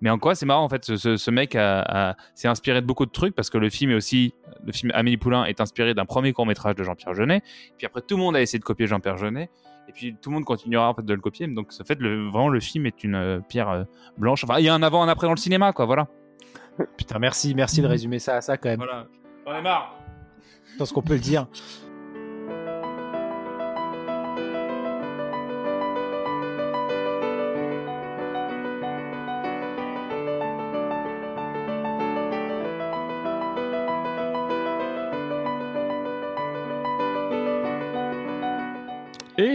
mais en quoi c'est marrant en fait, ce, mec a, a- s'est inspiré de beaucoup de trucs parce que le film est aussi, le film Amélie Poulain est inspiré d'un premier court métrage de Jean-Pierre Jeunet. Puis après tout le monde a essayé de copier Jean-Pierre Jeunet. Et puis tout le monde continuera en fait de le copier. Donc en fait, le, vraiment le film est une euh, pierre euh, blanche. Enfin, il y a un avant, un après dans le cinéma, quoi. Voilà. Putain, merci, merci de résumer ça à ça quand même. Voilà. On est marre. Je pense qu'on peut le dire.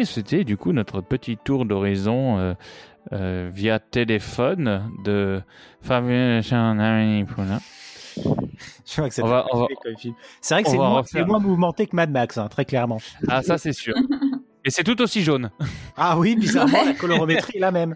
C'était du coup notre petit tour d'horizon euh, euh, via téléphone de Fabien Jean-Amélie Poulain. Je crois que c'est On va- très on va- particulier comme film. C'est vrai que on c'est va moins, refaire. c'est moins mouvementé que Mad Max, hein, très clairement. Ah, ça c'est sûr. Et c'est tout aussi jaune. Ah oui, bizarrement, la colorométrie est la même.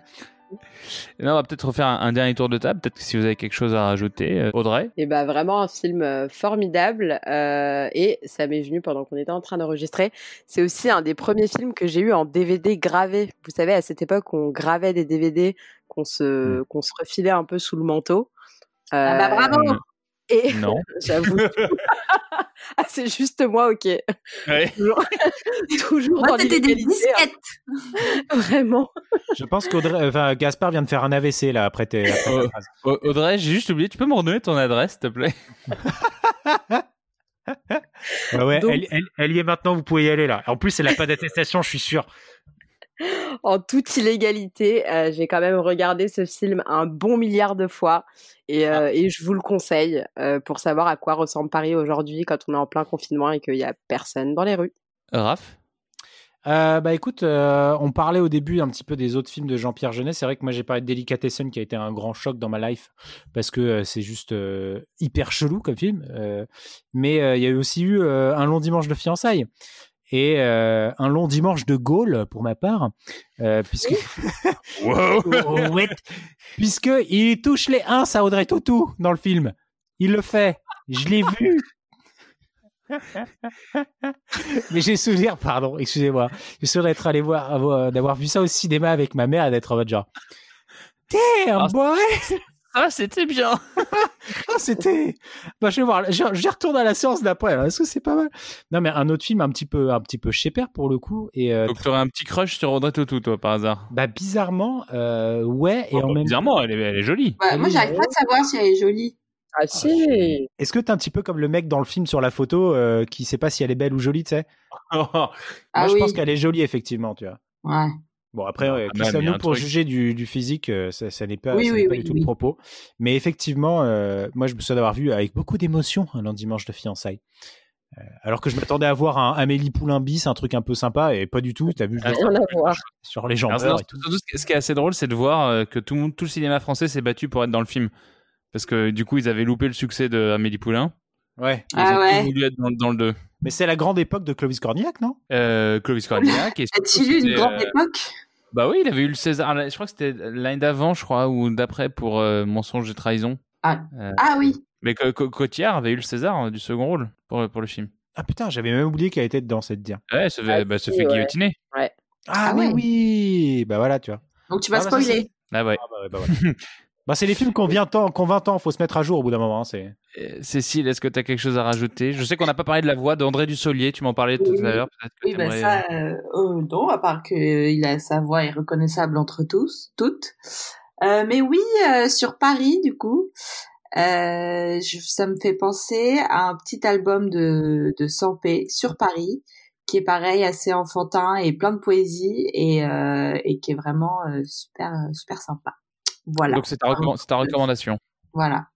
Là, on va peut-être refaire un, un dernier tour de table. Peut-être que si vous avez quelque chose à rajouter, euh, Audrey. Et bah vraiment un film euh, formidable euh, et ça m'est venu pendant qu'on était en train d'enregistrer. C'est aussi un des premiers films que j'ai eu en DVD gravé. Vous savez à cette époque on gravait des DVD qu'on se qu'on se refilait un peu sous le manteau. Ah bah bravo Euh, Et Non. j'avoue. ah c'est juste moi ok. Ouais. Toujours, toujours Moi, dans t'étais des l'illégalité, hein, disquettes. vraiment. Je pense qu'Audrey, enfin, Gaspard vient de faire un AVC là après tes. après Oh. Au- Audrey, j'ai juste oublié. Tu peux me redonner ton adresse, s'il te plaît? Ouais, ouais, Donc- elle, elle- elle y est maintenant, vous pouvez y aller là. En plus, elle n'a pas d'attestation, je suis sûr. En toute illégalité, euh, j'ai quand même regardé ce film un bon milliard de fois et, euh, et je vous le conseille euh, pour savoir à quoi ressemble Paris aujourd'hui quand on est en plein confinement et qu'il n'y a personne dans les rues. Raph? Euh, bah écoute, euh, on parlait au début un petit peu des autres films de Jean-Pierre Jeunet. C'est vrai que moi j'ai parlé de Delicatessen qui a été un grand choc dans ma life parce que euh, c'est juste euh, hyper chelou comme film. Euh, mais euh, il y a eu aussi eu euh, un long dimanche de fiançailles et euh, un long dimanche de Gaulle pour ma part, euh, puisque Wow Oh, puisque il touche les uns à Audrey Tautou dans le film. Il le fait. Je l'ai vu. Mais j'ai souvenir, pardon, excusez-moi, j'ai souvenir d'être allé voir, avoir- d'avoir vu ça au cinéma avec ma mère et d'être en mode genre, damn Ah, boy, Ah, c'était bien. Ah, c'était, bah je vais voir, je, je retourne à la séance d'après. alors, Est-ce que c'est pas mal? Non, mais un autre film un petit peu, un petit peu pépère pour le coup et euh, Donc, t'aurais un petit crush sur Audrey Tautou, toi, par hasard? bah bizarrement, euh, ouais et en même. Bizarrement, elle est, elle est jolie. Ouais, moi, j'arrive pas à savoir si elle est jolie. Ah si Est-ce que t'es un petit peu comme le mec dans le film sur la photo euh, qui sait pas si elle est belle ou jolie, tu sais? Ah Moi, je oui. pense qu'elle est jolie effectivement, tu vois. Ouais. Bon après, qui même, il y a sommes-nous un pour truc. juger du, du physique euh, Ça, ça n'est pas, Oui, ça oui, n'est pas oui, du tout le propos. Mais effectivement, euh, moi je me souviens d'avoir vu avec beaucoup d'émotion un dimanche de fiançailles. Euh, alors que je m'attendais à voir un Amélie Poulain bis, un truc un peu sympa, et pas du tout. T'as vu Ah, genre, Rien à voir. sur les gens Alors, meurent non, et tout. surtout, ce qui- est assez drôle, c'est de voir que tout, le monde- tout le cinéma français s'est battu pour être dans le film. Parce que du coup, ils avaient loupé le succès de Amélie Poulain. Ouais. Ils Ah ont ouais. tous voulu être dans, dans le 2. Mais c'est la grande époque de Clovis Cornillac, non? Euh, Clovis Cornillac. surtout, lu une grande euh, époque? Bah oui, il avait eu le César. Je crois que c'était l'année d'avant, je crois, ou d'après pour euh, Mensonge et Trahison. Ah. Euh, Ah oui. Mais Co- Co- Cotillard avait eu le César euh, du second rôle pour, pour le film. Ah putain, j'avais même oublié qu'elle était dedans cette dire. Ouais, se fait, Ah, bah, se fait ouais. guillotiner. Ah, Ah mais ouais. oui Bah voilà, tu vois. Donc tu vas Ah, bah, ça, spoiler. Ah ouais. Ah bah ouais, bah voilà. bah c'est les films qu'on vient tant, qu'on 20 ans, faut se mettre à jour au bout d'un moment. hein, c'est. Euh, Cécile, est-ce que tu as quelque chose à rajouter? Je sais qu'on n'a pas parlé de la voix d'André Dussolier, tu m'en parlais tout Oui. à l'heure. Oui, bah t'aimerais- ça, euh, euh, non, à part que euh, il a sa voix est reconnaissable entre tous, toutes. Euh, mais oui, euh, sur Paris, du coup, euh, je- ça me fait penser à un petit album de de Sampé sur Paris, qui est pareil, assez enfantin et plein de poésie et euh, et qui est vraiment euh, super super sympa. Voilà, Donc c'est ta, recommandation. voilà.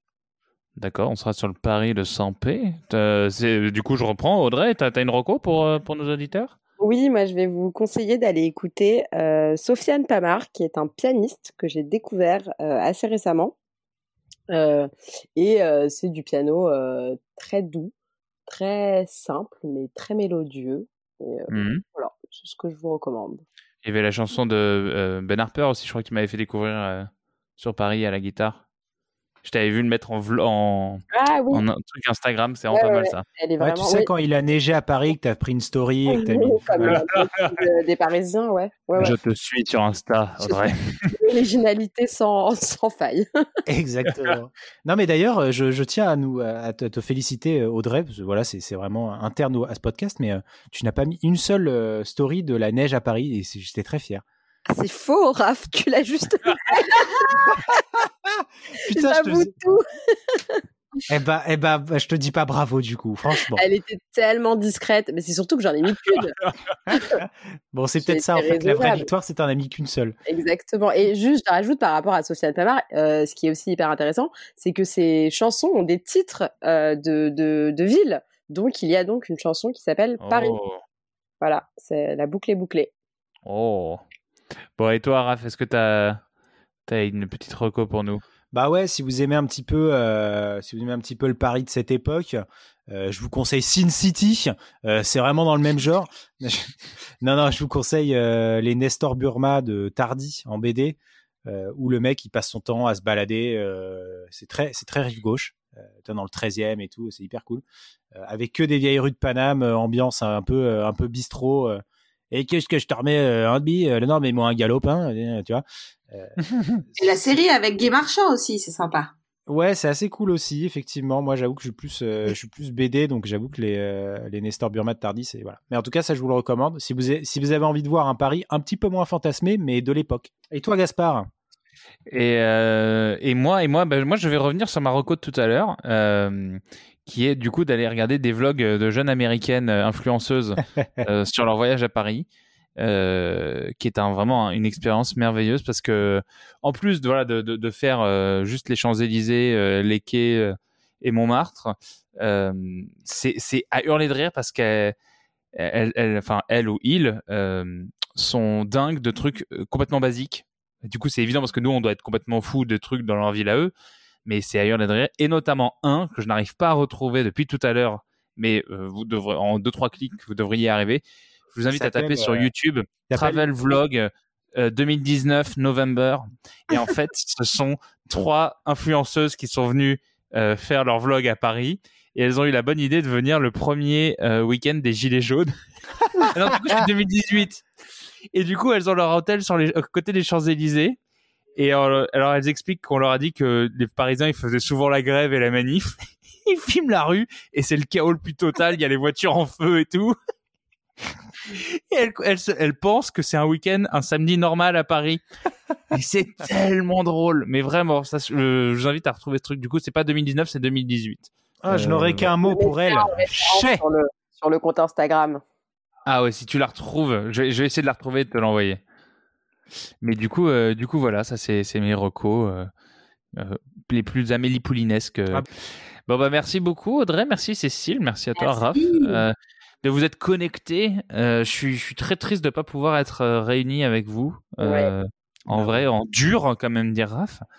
D'accord, on sera sur le Paris de 100p. Euh, c'est- Du coup, je reprends. Audrey, t'as as une reco pour, euh, pour nos auditeurs? Oui, moi je vais vous conseiller d'aller écouter euh, Sofiane Pamar, qui est un pianiste que j'ai découvert euh, assez récemment. Euh, et euh, c'est du piano euh, très doux, très simple, mais très mélodieux. Et euh, Mhm. voilà, c'est ce que je vous recommande. Il y avait la chanson de euh, Ben Harper aussi, je crois que tu m'avais fait découvrir euh, sur Paris à la guitare. Je t'avais vu le mettre en, en, Ah oui, en un truc Instagram, c'est vraiment Ouais, pas ouais, mal ça. elle est Ouais, tu sais quand il a neigé à Paris, que t'as pris une story et que t'as mis. Comme de- des Parisiens, ouais. ouais, ouais. Je te suis sur Insta, Audrey. L'originalité sans, sans faille. Exactement. non, mais d'ailleurs, euh, je, je tiens à nous à te, te féliciter, euh, Audrey, parce que voilà, c'est c'est vraiment interne à ce podcast, mais euh, tu n'as pas mis une seule euh, story de la neige à Paris et j'étais très fier. C'est faux, Raph, tu l'as juste. Putain, je te, tout. eh ben, eh ben, bah, je te dis pas bravo du coup, franchement. Elle était tellement discrète, mais c'est surtout que j'en ai mis qu'une. Bon, c'est peut-être ça en fait. La vraie victoire, c'est un ami qu'une seule. Exactement. Et juste, je rajoute par rapport à Sofiane Pamar, euh, ce qui est aussi hyper intéressant, c'est que ces chansons ont des titres euh, de, de, de villes. Donc, il y a donc une chanson qui s'appelle Paris. Oh. Voilà, c'est la boucle est bouclée. Oh. Bon, et toi, Raph, est-ce que t'as as une petite reco pour nous? Bah ouais, si vous aimez un petit peu, euh, si vous aimez un petit peu le Paris de cette époque, euh, je vous conseille Sin City. Euh, c'est vraiment dans le même genre. non, non, je vous conseille les Nestor Burma de Tardy en BD, où le mec il passe son temps à se balader. c'est très, très rive gauche, dans le 13e et tout. C'est hyper cool. Avec que des vieilles rues de Paname, ambiance un peu, un peu bistrot. Et qu'est-ce que je te remets euh, un demi euh, Non, mais moi un galopin, euh, tu vois. Et la série avec Guy Marchand aussi, c'est sympa. Ouais, c'est assez cool aussi, effectivement. Moi, j'avoue que je suis plus, euh, je suis plus BD, donc j'avoue que les, euh, les Nestor Burma de Tardy, c'est voilà. Mais en tout cas, ça, je vous le recommande. Si vous, avez, si vous avez envie de voir un Paris un petit peu moins fantasmé, mais de l'époque. Et toi, Gaspard? Et, euh, et moi, et moi, ben, moi, je vais revenir sur ma reco de tout à l'heure, euh, qui est du coup d'aller regarder des vlogs de jeunes américaines euh, influenceuses euh, sur leur voyage à Paris, euh, qui est un, vraiment une expérience merveilleuse parce que en plus de voilà de, de, de faire euh, juste les Champs Élysées, euh, les quais euh, et Montmartre, euh, c'est à hurler de rire parce qu'elle, elle, elle- enfin elle ou il euh, sont dingues de trucs euh, complètement basiques. Du coup, c'est évident parce que nous, on doit être complètement fous de trucs dans leur ville à eux, mais c'est ailleurs de rire. Et notamment un que je n'arrive pas à retrouver depuis tout à l'heure, mais euh, vous devrez, en deux trois clics, vous devriez y arriver. Je vous invite à taper sur euh, YouTube Travel Vlog euh, 2019 November. Et en fait, ce sont trois influenceuses qui sont venues euh, faire leur vlog à Paris. et elles ont eu la bonne idée de venir le premier euh, week-end des Gilets jaunes. Alors, du coup, c'est 2018. Et du coup, elles ont leur hôtel sur les côté des Champs-Élysées. Et alors, alors, elles expliquent qu'on leur a dit que les Parisiens, ils faisaient souvent la grève et la manif. Ils filment la rue et c'est le chaos le plus total. Il y a les voitures en feu et tout. Et elles, elles, se- elles pensent que c'est un week-end, un samedi normal à Paris. Et c'est tellement drôle. Mais vraiment, ça, je, je vous invite à retrouver ce truc. Du coup, c'est pas 2019, c'est 2018. Ah, je Euh, n'aurais qu'un mot pour elle. Chais. sur le, sur le compte Instagram. Ah ouais, si tu la retrouves, je vais, je vais essayer de la retrouver et de te l'envoyer. Mais du coup, euh, du coup, voilà, ça c'est c'est mes recos euh, euh, les plus Amélie Poulinesques. Ah. Bon bah merci beaucoup Audrey, merci Cécile, merci à toi Merci. Raph euh, de vous être connectés. Euh, je suis je suis très triste de pas pouvoir être euh, réuni avec vous. euh, En vrai, en dur quand même dire Raph.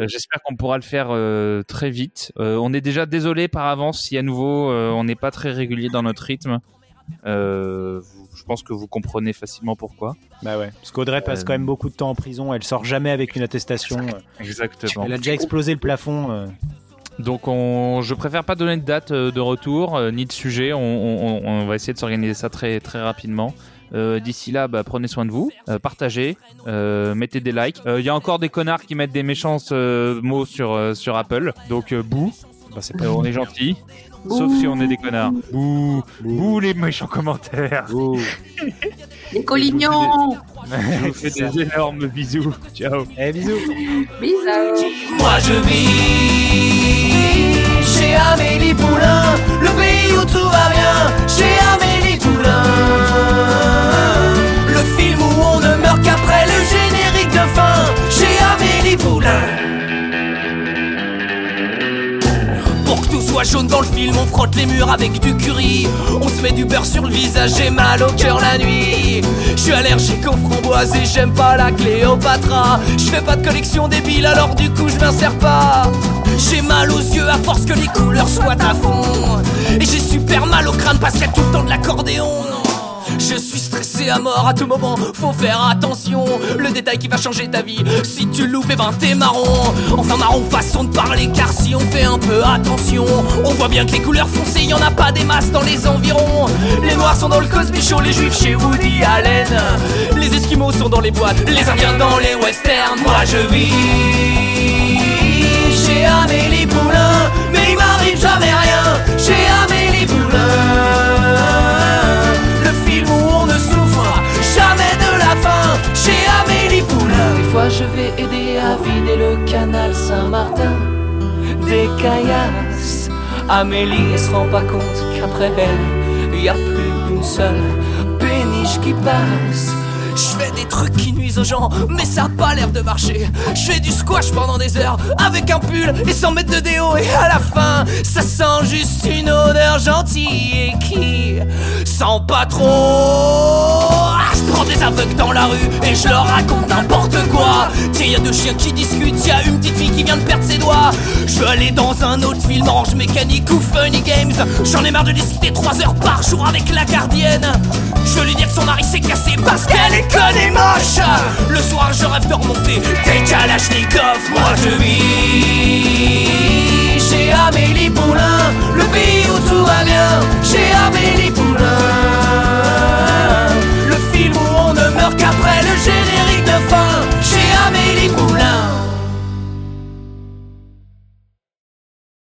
Euh, J'espère qu'on pourra le faire euh, très vite. Euh, on est déjà désolé par avance si à nouveau euh, on n'est pas très régulier dans notre rythme. Euh, vous- je pense que vous comprenez facilement pourquoi. Bah ouais. Parce qu'Audrey passe Euh, quand même beaucoup de temps en prison. Elle sort jamais avec une attestation. Exactement. Elle a déjà explosé le plafond. euh. Donc on, je préfère pas donner de date euh, de retour euh, ni de sujet. On, on- on va essayer de s'organiser ça très très rapidement. Euh, D'ici là, bah, prenez soin de vous, euh, partagez, euh, mettez des likes. Il y a encore des connards qui mettent des méchants euh, mots sur euh, sur Apple. Donc euh, bouh, Bah, Euh, on est gentil, sauf si on est des connards. Bouh, bouh les méchants commentaires. Les colignons Je vous fais des énormes bisous. Ciao. Eh, bisous. Bisous Moi je vis chez Amélie Poulain, le pays où tout va bien, chez Amélie Poulain. Le film où on ne meurt qu'après le générique de fin, chez Amélie Poulain. Jaune dans le film, on frotte les murs avec du curry. On se met du beurre sur le visage, j'ai mal au cœur la nuit. Je suis allergique aux framboises et j'aime pas la Cléopatra. Je fais pas de collection débile, alors du coup je m'insère pas. J'ai mal aux yeux à force que les couleurs soient à fond. Et j'ai super mal au crâne parce qu'il y a tout le temps de l'accordéon. Je suis stressé à mort à tout moment, faut faire attention. Le détail qui va changer ta vie, si tu loupes, eh ben t'es marron. Enfin marron façon de parler, car si on fait un peu attention, on voit bien que les couleurs foncées, y en a pas des masses dans les environs. Les noirs sont dans le Cosby les juifs chez Woody Allen. Les esquimaux sont dans les boîtes, les indiens dans les westerns. Moi je vis chez Amélie Poulain, mais il m'arrive jamais rien chez Amélie Poulain. Je vais aider à vider le canal Saint-Martin des caillasses. Amélie se rend pas compte qu'après elle, y a plus une seule péniche qui passe. Je fais des trucs qui nuisent aux gens, mais ça a pas l'air de marcher. Je fais du squash pendant des heures avec un pull et 100 mètres de déo, et à la fin, ça sent juste une odeur gentille et qui sent pas trop prends des aveugles dans la rue et je leur raconte n'importe quoi. Tiens, y a deux chiens qui discutent, y a une petite fille qui vient de perdre ses doigts. Je veux aller dans un autre film, Orange Mécanique ou Funny Games. J'en ai marre de discuter 3 heures par jour avec la gardienne. Je veux lui dire que son mari s'est cassé parce qu'elle est conne et moche. Le soir, je rêve de remonter des Kalachnikov. Moi, je vis chez Amélie Poulain, le pays où tout va bien. Chez Amélie générique de fin.